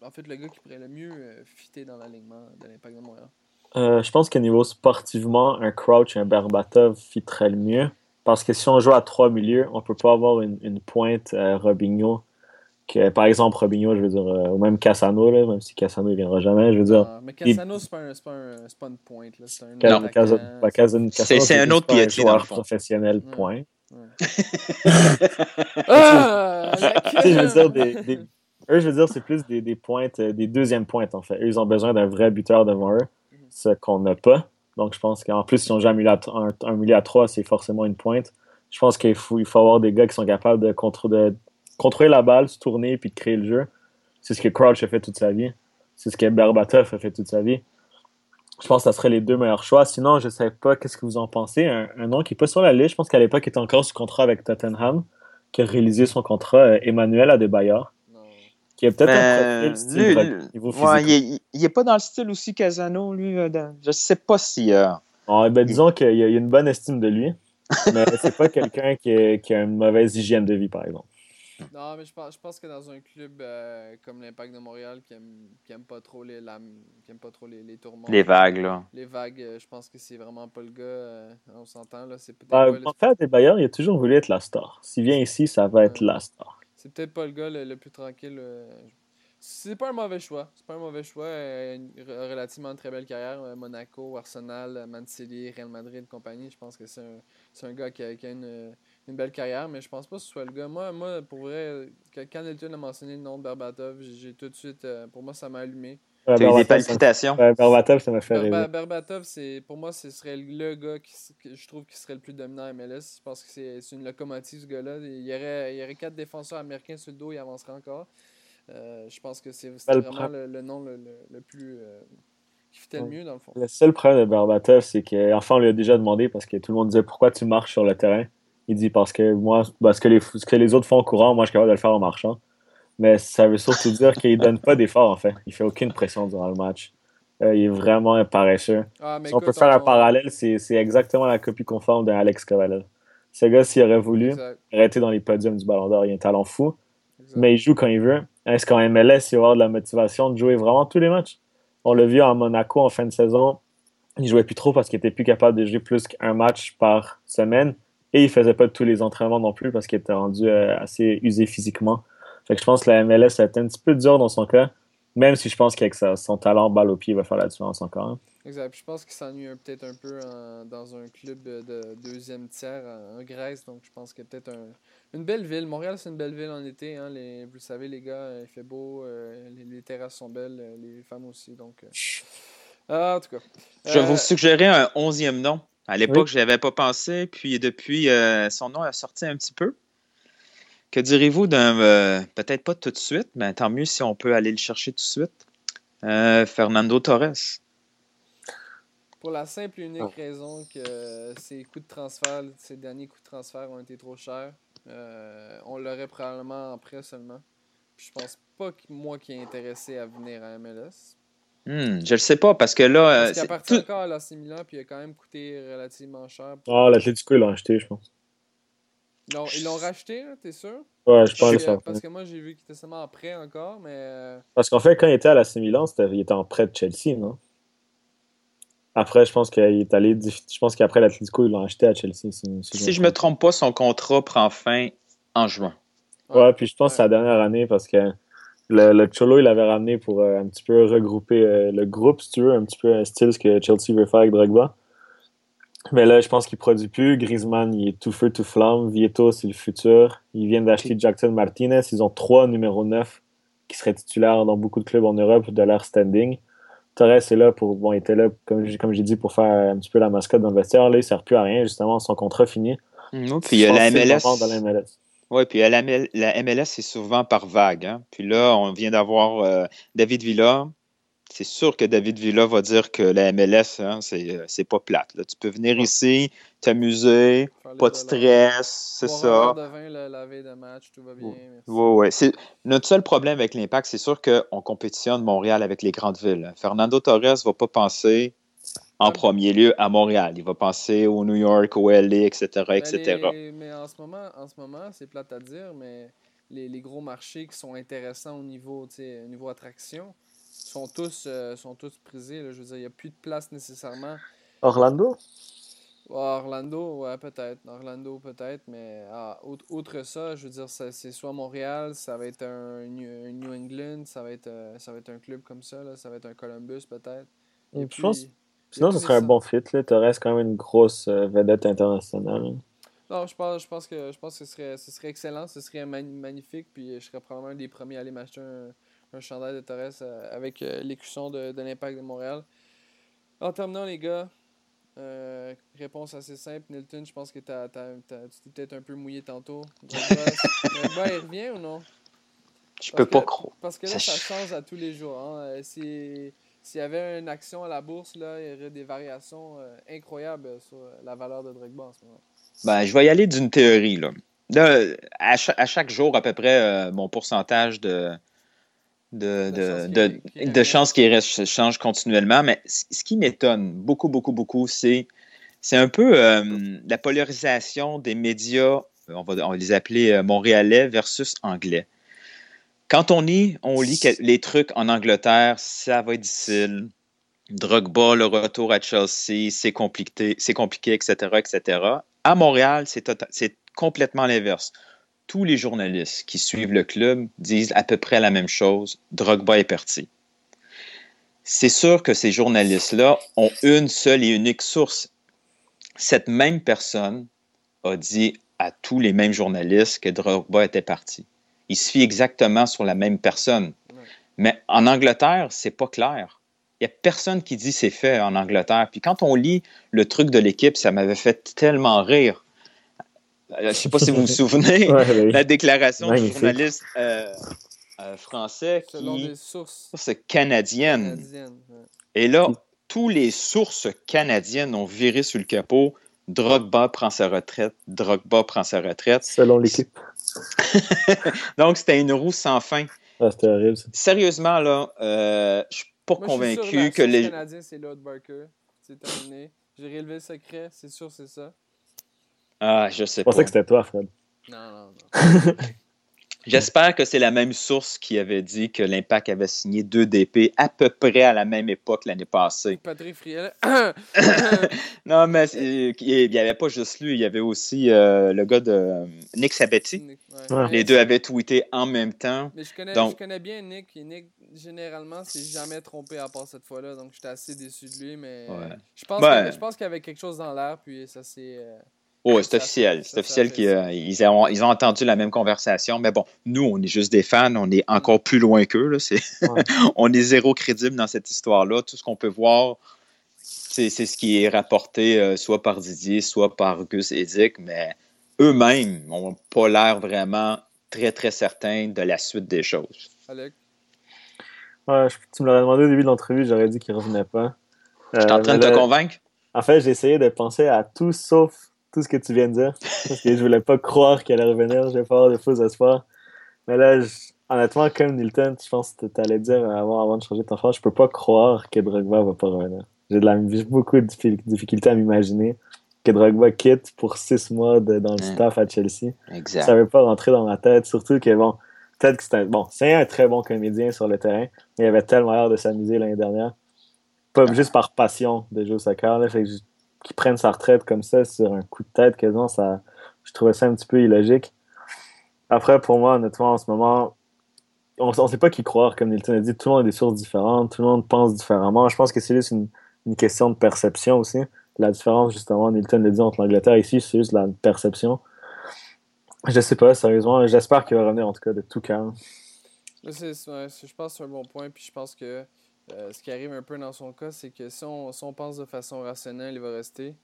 en fait, le gars qui pourrait le mieux fitter dans l'alignement de l'Impact de Montréal? je pense qu'au niveau sportivement, un Crouch et un Berbatov fitterait le mieux. Parce que si on joue à trois milieux, on ne peut pas avoir une, une pointe euh, Robinho. Que, par exemple, Robinho, je veux dire, euh, ou même Cassano, là, même si Cassano ne viendra jamais, je veux dire. mais Cassano, ce n'est pas, pas, une pointe. C'est un, non, Cassano, c'est un autre pied joueur professionnel, point. ah, je veux dire, des, des, eux, je veux dire, c'est plus des, des pointes, euh, des deuxièmes pointes, en fait. Eux, ils ont besoin d'un vrai buteur devant eux, mhm. ce qu'on n'a pas. Donc, je pense qu'en plus, si on joue un un, milieu à 3, c'est forcément une pointe. Je pense qu'il faut, il faut avoir des gars qui sont capables de, de contrôler la balle, se tourner et de créer le jeu. C'est ce que Crouch a fait toute sa vie. C'est ce que Berbatov a fait toute sa vie. Je pense que ça serait les deux meilleurs choix. Sinon, je ne sais pas qu'est-ce que vous en pensez? Un, nom qui n'est pas sur la liste, je pense qu'à l'époque, il était encore sous contrat avec Tottenham, qui a réalisé son contrat, euh, Emmanuel Adebayor. Qui a peut-être un profil style il, n'est est pas dans le style aussi Casano, lui. Je je sais pas si. Euh, ah, ben, disons qu'il y, a une bonne estime de lui, mais c'est pas quelqu'un qui, qui, a une mauvaise hygiène de vie, par exemple. Non, mais je pense, je pense que dans un club euh, comme l'Impact de Montréal qui aime, qui aime pas trop les, qui aime pas trop les, les tourments. Les vagues, là. Les vagues, euh, je pense que c'est vraiment pas le gars. on s'entend, là. C'est peut-être. Ah, en fait, Bayer, il a toujours voulu être la star. S'il vient ici, ça va être la star c'est peut-être pas le gars le, plus tranquille. c'est pas un mauvais choix. C'est pas un mauvais choix. Euh, une relativement très belle carrière. Euh, Monaco, Arsenal, Man City, Real Madrid, compagnie. Je pense que c'est un, un, gars qui a, une, une, belle carrière, mais je pense pas que ce soit le gars. Moi, moi pour vrai, quand Elton a mentionné le nom de Berbatov, j'ai tout de suite. Pour moi, ça m'a allumé. Tu as eu des palpitations. Berbatov, ça m'a fait rêver. Berbatov, pour moi, ce serait le gars qui, que je trouve qui serait le plus dominant à MLS. Je pense que c'est une locomotive, ce gars-là. Il y aurait, il y aurait quatre défenseurs américains sur le dos, il avancerait encore. Euh, je pense que c'est vraiment le, nom le, le plus. Euh, qui fitait le mieux, dans le fond. Le seul problème de Berbatov, c'est qu'enfin, on lui a déjà demandé parce que tout le monde disait pourquoi tu marches sur le terrain. Il dit parce que moi, parce que les, ce que les autres font en courant, moi, je suis capable de le faire en marchant. Mais ça veut surtout dire qu'il donne pas d'effort, en fait. Il fait aucune pression durant le match. Euh, il est vraiment paresseux. Ah, si on peut faire un parallèle, c'est exactement la copie conforme d'Alex Alex Ce gars, s'il aurait voulu, il aurait été dans les podiums du Ballon d'Or. Il a un talent fou, mais il joue quand il veut. Est-ce qu'en MLS, il va avoir de la motivation de jouer vraiment tous les matchs? On l'a vu à Monaco en fin de saison. Il jouait plus trop parce qu'il était plus capable de jouer plus qu'un match par semaine. Et il faisait pas tous les entraînements non plus parce qu'il était rendu euh, assez usé physiquement. Fait que je pense que la MLS a été un petit peu dur dans son cas, même si je pense qu'avec son talent balle au pied, il va faire la différence encore. Hein. Exact. je pense qu'il s'ennuie peut-être un peu dans un club de deuxième tiers en, Grèce. Donc je pense que peut-être une belle ville. Montréal, c'est une belle ville en été. Hein. Les, vous le savez, les gars, il fait beau, euh, les, terrasses sont belles, euh, les femmes aussi. Donc, euh, ah, en tout cas. Je vais vous suggérer un onzième nom. À l'époque, je n'y avais pas pensé. Puis depuis, son nom a sorti un petit peu. Que direz-vous d'un. Euh, peut-être pas tout de suite, mais tant mieux si on peut aller le chercher tout de suite. Euh, Fernando Torres. Pour la simple et unique ah. raison que ses coups de transfert, ses derniers coups de transfert ont été trop chers. Euh, on l'aurait probablement en prêt seulement. je pense pas que moi qui est intéressé à venir à MLS. Hmm, je le sais pas parce que là. Parce qu'il appartient encore à l'AC Milan puis il a quand même coûté relativement cher. Ah, l'Atletico, il l'a acheté, je pense. Ils l'ont racheté, t'es sûr? Ouais, je pense que Parce que moi, j'ai vu qu'il était seulement en prêt encore, mais. Euh, parce qu'en fait, quand il était à la Milan, il était en prêt de Chelsea, non? Après, je pense qu'il est allé. Je pense qu'après l'Atlético, ils l'ont acheté à Chelsea. Si, je me trompe pas, son contrat prend fin en juin. Ouais, puis je pense que c'est la dernière année parce que le, Cholo, il l'avait ramené pour euh, un petit peu regrouper euh, le groupe, si tu veux, un petit peu un style ce que Chelsea veut faire avec Drogba. Mais là, je pense qu'il produit plus. Griezmann, il est tout feu, tout flamme. Vieto, c'est le futur. Ils viennent d'acheter Jackson Martinez. Ils ont trois numéros 9 qui seraient titulaires dans beaucoup de clubs en Europe de leur standing. Torres est là pour, bon, il était là, comme, comme j'ai dit, pour faire un petit peu la mascotte dans le vestiaire. Là, il ne sert plus à rien, justement, son contrat fini. Mmh, puis il y a la MLS. Oui, puis la, MLS, c'est souvent par vague. Hein. Puis là, on vient d'avoir euh, David Villa, c'est sûr que David Villa va dire que la MLS, hein, euh, c'est pas plate. Là. Tu peux venir ici, t'amuser, pas de stress, c'est ça. De vin, la, veille de match, tout va bien. Oui, oui. Notre seul problème avec l'impact, c'est sûr qu'on compétitionne Montréal avec les grandes villes. Fernando Torres ne va pas penser en premier lieu à Montréal. Il va penser au New York, au LA, etc. etc. mais en ce moment, en ce moment c'est plate à dire, mais les, les, gros marchés qui sont intéressants au niveau, au niveau attraction, sont tous, euh, sont tous prisés. Je veux dire, il n'y a plus de place nécessairement. Orlando? Orlando, ouais, peut-être. Orlando, peut-être. Mais ah, outre, ça, je veux dire, c'est soit Montréal, ça va être un New, England, ça va, être, euh, ça va être un club comme ça, là, ça va être un Columbus, peut-être. Sinon, ce serait un bon fit. Tu restes quand même une grosse euh, vedette internationale. Non, je pense, je pense que, je pense que ce, serait, ce serait excellent, ce serait magnifique. Puis je serais probablement un des premiers à aller m'acheter un un chandail de Torres euh, avec euh, l'écusson de, de l'Impact de Montréal. En terminant, les gars, euh, réponse assez simple. Nilton, je pense que t'as, t'as, tu t'es peut-être un peu mouillé tantôt. Drogba, il revient ou non? Je peux pas croire. Parce que là, ça change à tous les jours. Hein. S'il y avait une action à la bourse, là, il y aurait des variations incroyables sur la valeur de Drogba en ce moment. Ben, je vais y aller d'une théorie. Là. à, chaque, jour, à peu près, mon pourcentage de, de, de, de, chances qui change continuellement. Mais ce qui m'étonne beaucoup, beaucoup, beaucoup, c'est, c'est un peu euh, la polarisation des médias, on va, on les appeler euh, montréalais versus anglais. Quand on lit, on lit les trucs en Angleterre, ça va être difficile. Drogba, le retour à Chelsea, c'est compliqué, c'est compliqué, etc., etc. À Montréal, c'est, c'est complètement l'inverse tous les journalistes qui suivent le club disent à peu près la même chose. Drogba est parti. C'est sûr que ces journalistes-là ont une seule et unique source. Cette même personne a dit à tous les mêmes journalistes que Drogba était parti. Il se fie exactement sur la même personne. Mais en Angleterre, c'est pas clair. Il n'y a personne qui dit c'est fait en Angleterre. Puis quand on lit le truc de l'équipe, ça m'avait fait tellement rire. Euh, je ne sais pas si vous vous souvenez, la déclaration du journaliste euh, euh, français qui des sources canadienne. canadienne Et là, tous les sources canadiennes ont viré sur le capot. Drogba prend sa retraite. Drogba prend sa retraite. Selon l'équipe. Donc, c'était une roue sans fin. Ah, c'était horrible. Ça. Sérieusement, là, euh, je suis pas convaincu que les. Canadien, c'est Lord Barker. C'est terminé. J'ai relevé le secret. C'est sûr, c'est ça. Ah, je sais pas. Je pensais que c'était toi, Fred. Non, non, non. J'espère que c'est la même source qui avait dit que l'Impact avait signé deux DP à peu près à la même époque l'année passée. Patrick Friel. non, mais il n'y avait pas juste lui, il y avait aussi euh, le gars de Nick Sabetti. Les deux avaient tweeté en même temps. Mais je connais, je connais bien Nick, et Nick, généralement, s'est jamais trompé à part cette fois-là, donc j'étais assez déçu de lui, mais je pense qu'il y avait quelque chose dans l'air, puis ça s'est... Euh, Oh, c'est officiel. C'est officiel qu'ils euh, ils ont, ils ont entendu la même conversation. Mais bon, nous, on est juste des fans. On est encore plus loin qu'eux. on est zéro crédible dans cette histoire-là. Tout ce qu'on peut voir, c'est ce qui est rapporté euh, soit par Didier, soit par Gus et Dick. Mais eux-mêmes n'ont pas l'air vraiment très, très certains de la suite des choses. Alec? Ouais, tu me l'aurais demandé au début de l'entrevue, j'aurais dit qu'il ne revenait pas. Je suis en train de te euh, convaincre? En fait, j'ai essayé de penser à tout sauf tout ce que tu viens de dire. Parce que je voulais pas croire qu'elle allait revenir. Je vais pas avoir de faux espoirs. Mais là, honnêtement, comme Nilton, je pense que tu allais dire avant, avant de changer ton frère, je peux pas croire que Drogba va pas revenir. J'ai beaucoup de difficultés à m'imaginer que Drogba quitte pour six mois dans le staff à Chelsea. Exact. Ça veut pas rentrer dans ma tête. Surtout que, bon, peut-être que c'est un, bon, c'est un très bon comédien sur le terrain, mais il avait tellement l'air de s'amuser l'année dernière. Pas ah. juste par passion de jouer au soccer. Là, fait que qu'il prenne sa retraite comme ça sur un coup de tête quasiment, ça, je trouvais ça un petit peu illogique. Après, pour moi, honnêtement, en ce moment, on ne sait pas qui croire, comme Nilton a dit. Tout le monde a des sources différentes, tout le monde pense différemment. Je pense que c'est juste une, question de perception aussi. La différence, justement, Nilton l'a dit entre l'Angleterre ici, c'est juste la perception. Je sais pas, sérieusement. J'espère qu'il va revenir, en tout cas, de tout calme. je pense que c'est un bon point, puis je pense que euh, ce qui arrive un peu dans son cas, c'est que si on, pense de façon rationnelle, il va rester.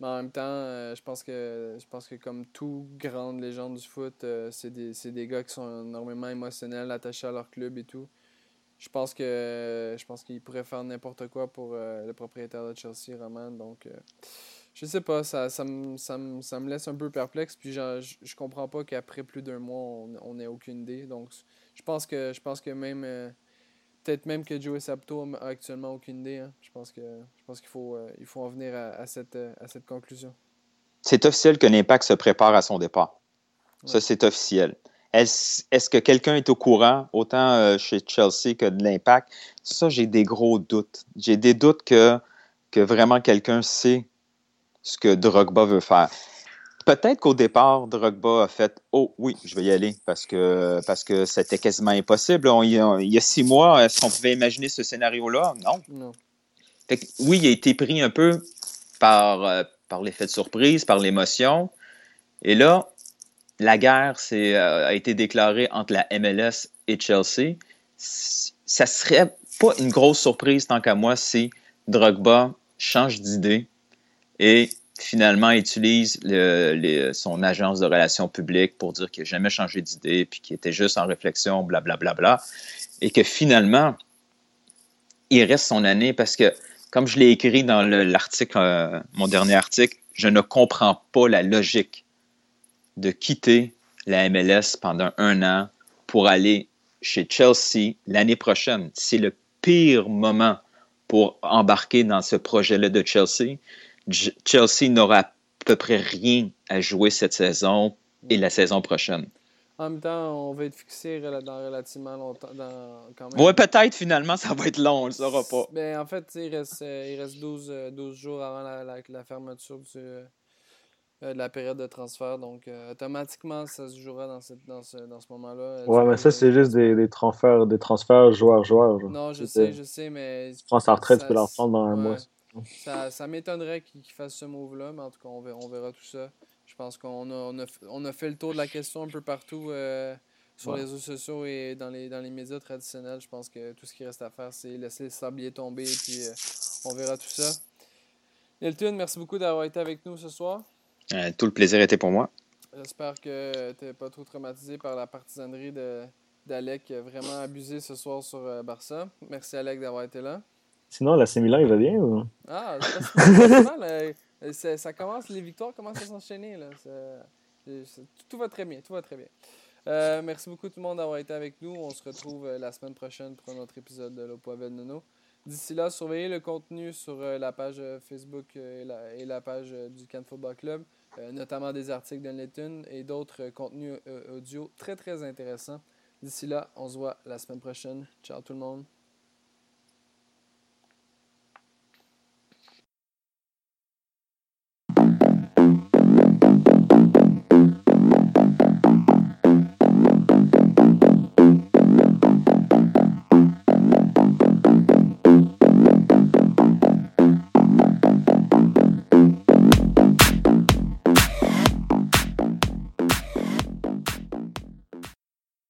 Mais en même temps, euh, je pense que je pense que comme tout grande légende du foot, euh, c'est des, des, gars qui sont énormément émotionnels, attachés à leur club et tout. Je pense que je pense qu'il pourrait faire n'importe quoi pour le propriétaire de Chelsea, Roman. Donc je sais pas, ça, ça, me, ça, me, laisse un peu perplexe. Puis je, je, comprends pas qu'après plus d'un mois, on n'ait aucune idée. Donc je pense que je pense que même peut-être même que Joey Sapto a actuellement aucune idée. Hein. Je pense que je pense qu'il faut, euh, il faut en venir à, cette, euh, à cette conclusion. C'est officiel que l'Impact se prépare à son départ. Ça, c'est officiel. Est-ce que quelqu'un est au courant, autant euh, chez Chelsea que de l'Impact? Ça, j'ai des gros doutes. J'ai des doutes que, que vraiment quelqu'un sait ce que Drogba veut faire. Peut-être qu'au départ, Drogba a fait Oh oui, je vais y aller parce que parce que c'était quasiment impossible. il, y a, six mois, est-ce qu'on pouvait imaginer ce scénario-là? Non. oui, il a été pris un peu par, euh, par l'effet de surprise, par l'émotion. Et là, la guerre euh, a été déclarée entre la MLS et Chelsea. Ça serait pas une grosse surprise tant qu'à moi si Drogba change d'idée et finalement utilise son agence de relations publiques pour dire qu'il n'a jamais changé d'idée, puis qu'il était juste en réflexion, blablabla, bla, bla, bla, et que finalement, il reste son année parce que, comme je l'ai écrit dans l'article, euh, mon dernier article, je ne comprends pas la logique de quitter la MLS pendant un an pour aller chez Chelsea l'année prochaine. C'est le pire moment pour embarquer dans ce projet-là de Chelsea. Chelsea n'aura à peu près rien à jouer cette saison et la saison prochaine. En même temps, on va être fixé dans relativement longtemps. Dans, quand même. Ouais, peut-être finalement, ça va être long, on le saura pas. Ben, en fait, il reste, il reste 12, 12 jours avant la, la, fermeture du, de la période de transfert. Donc, automatiquement, ça se jouera dans, cette, dans ce, dans ce moment-là. Ouais, mais ça, c'est juste des, des, transferts, des transferts joueurs-joueurs. Non, je sais, je sais, mais. Tu prends sa retraite, tu peux la reprendre dans un mois. Ça, ça m'étonnerait qu'il fasse ce move-là, mais en tout cas, on verra, on verra tout ça. Je pense qu'on a, on a, on a, fait le tour de la question un peu partout euh, sur les réseaux sociaux et dans les, dans les médias traditionnels. Je pense que tout ce qui reste à faire, c'est laisser le sablier tomber et puis euh, on verra tout ça. Nelton, merci beaucoup d'avoir été avec nous ce soir. Euh, tout le plaisir était pour moi. J'espère que tu n'es pas trop traumatisé par la partisanerie d'Alec vraiment abusé ce soir sur Barça. Merci Alec d'avoir été là. Sinon, la Milan, il va bien ou? Ah, c'est pas mal. Ça commence, les victoires commencent à s'enchaîner. tout va très bien, tout va très bien. Euh, merci beaucoup tout le monde d'avoir été avec nous. On se retrouve euh, la semaine prochaine pour un autre épisode de L'Opoivel Nono. D'ici là, surveillez le contenu sur euh, la page Facebook et la, page du Can Football Club, notamment des articles de et d'autres contenus audio très très intéressants. D'ici là, on se voit la semaine prochaine. Ciao tout le monde.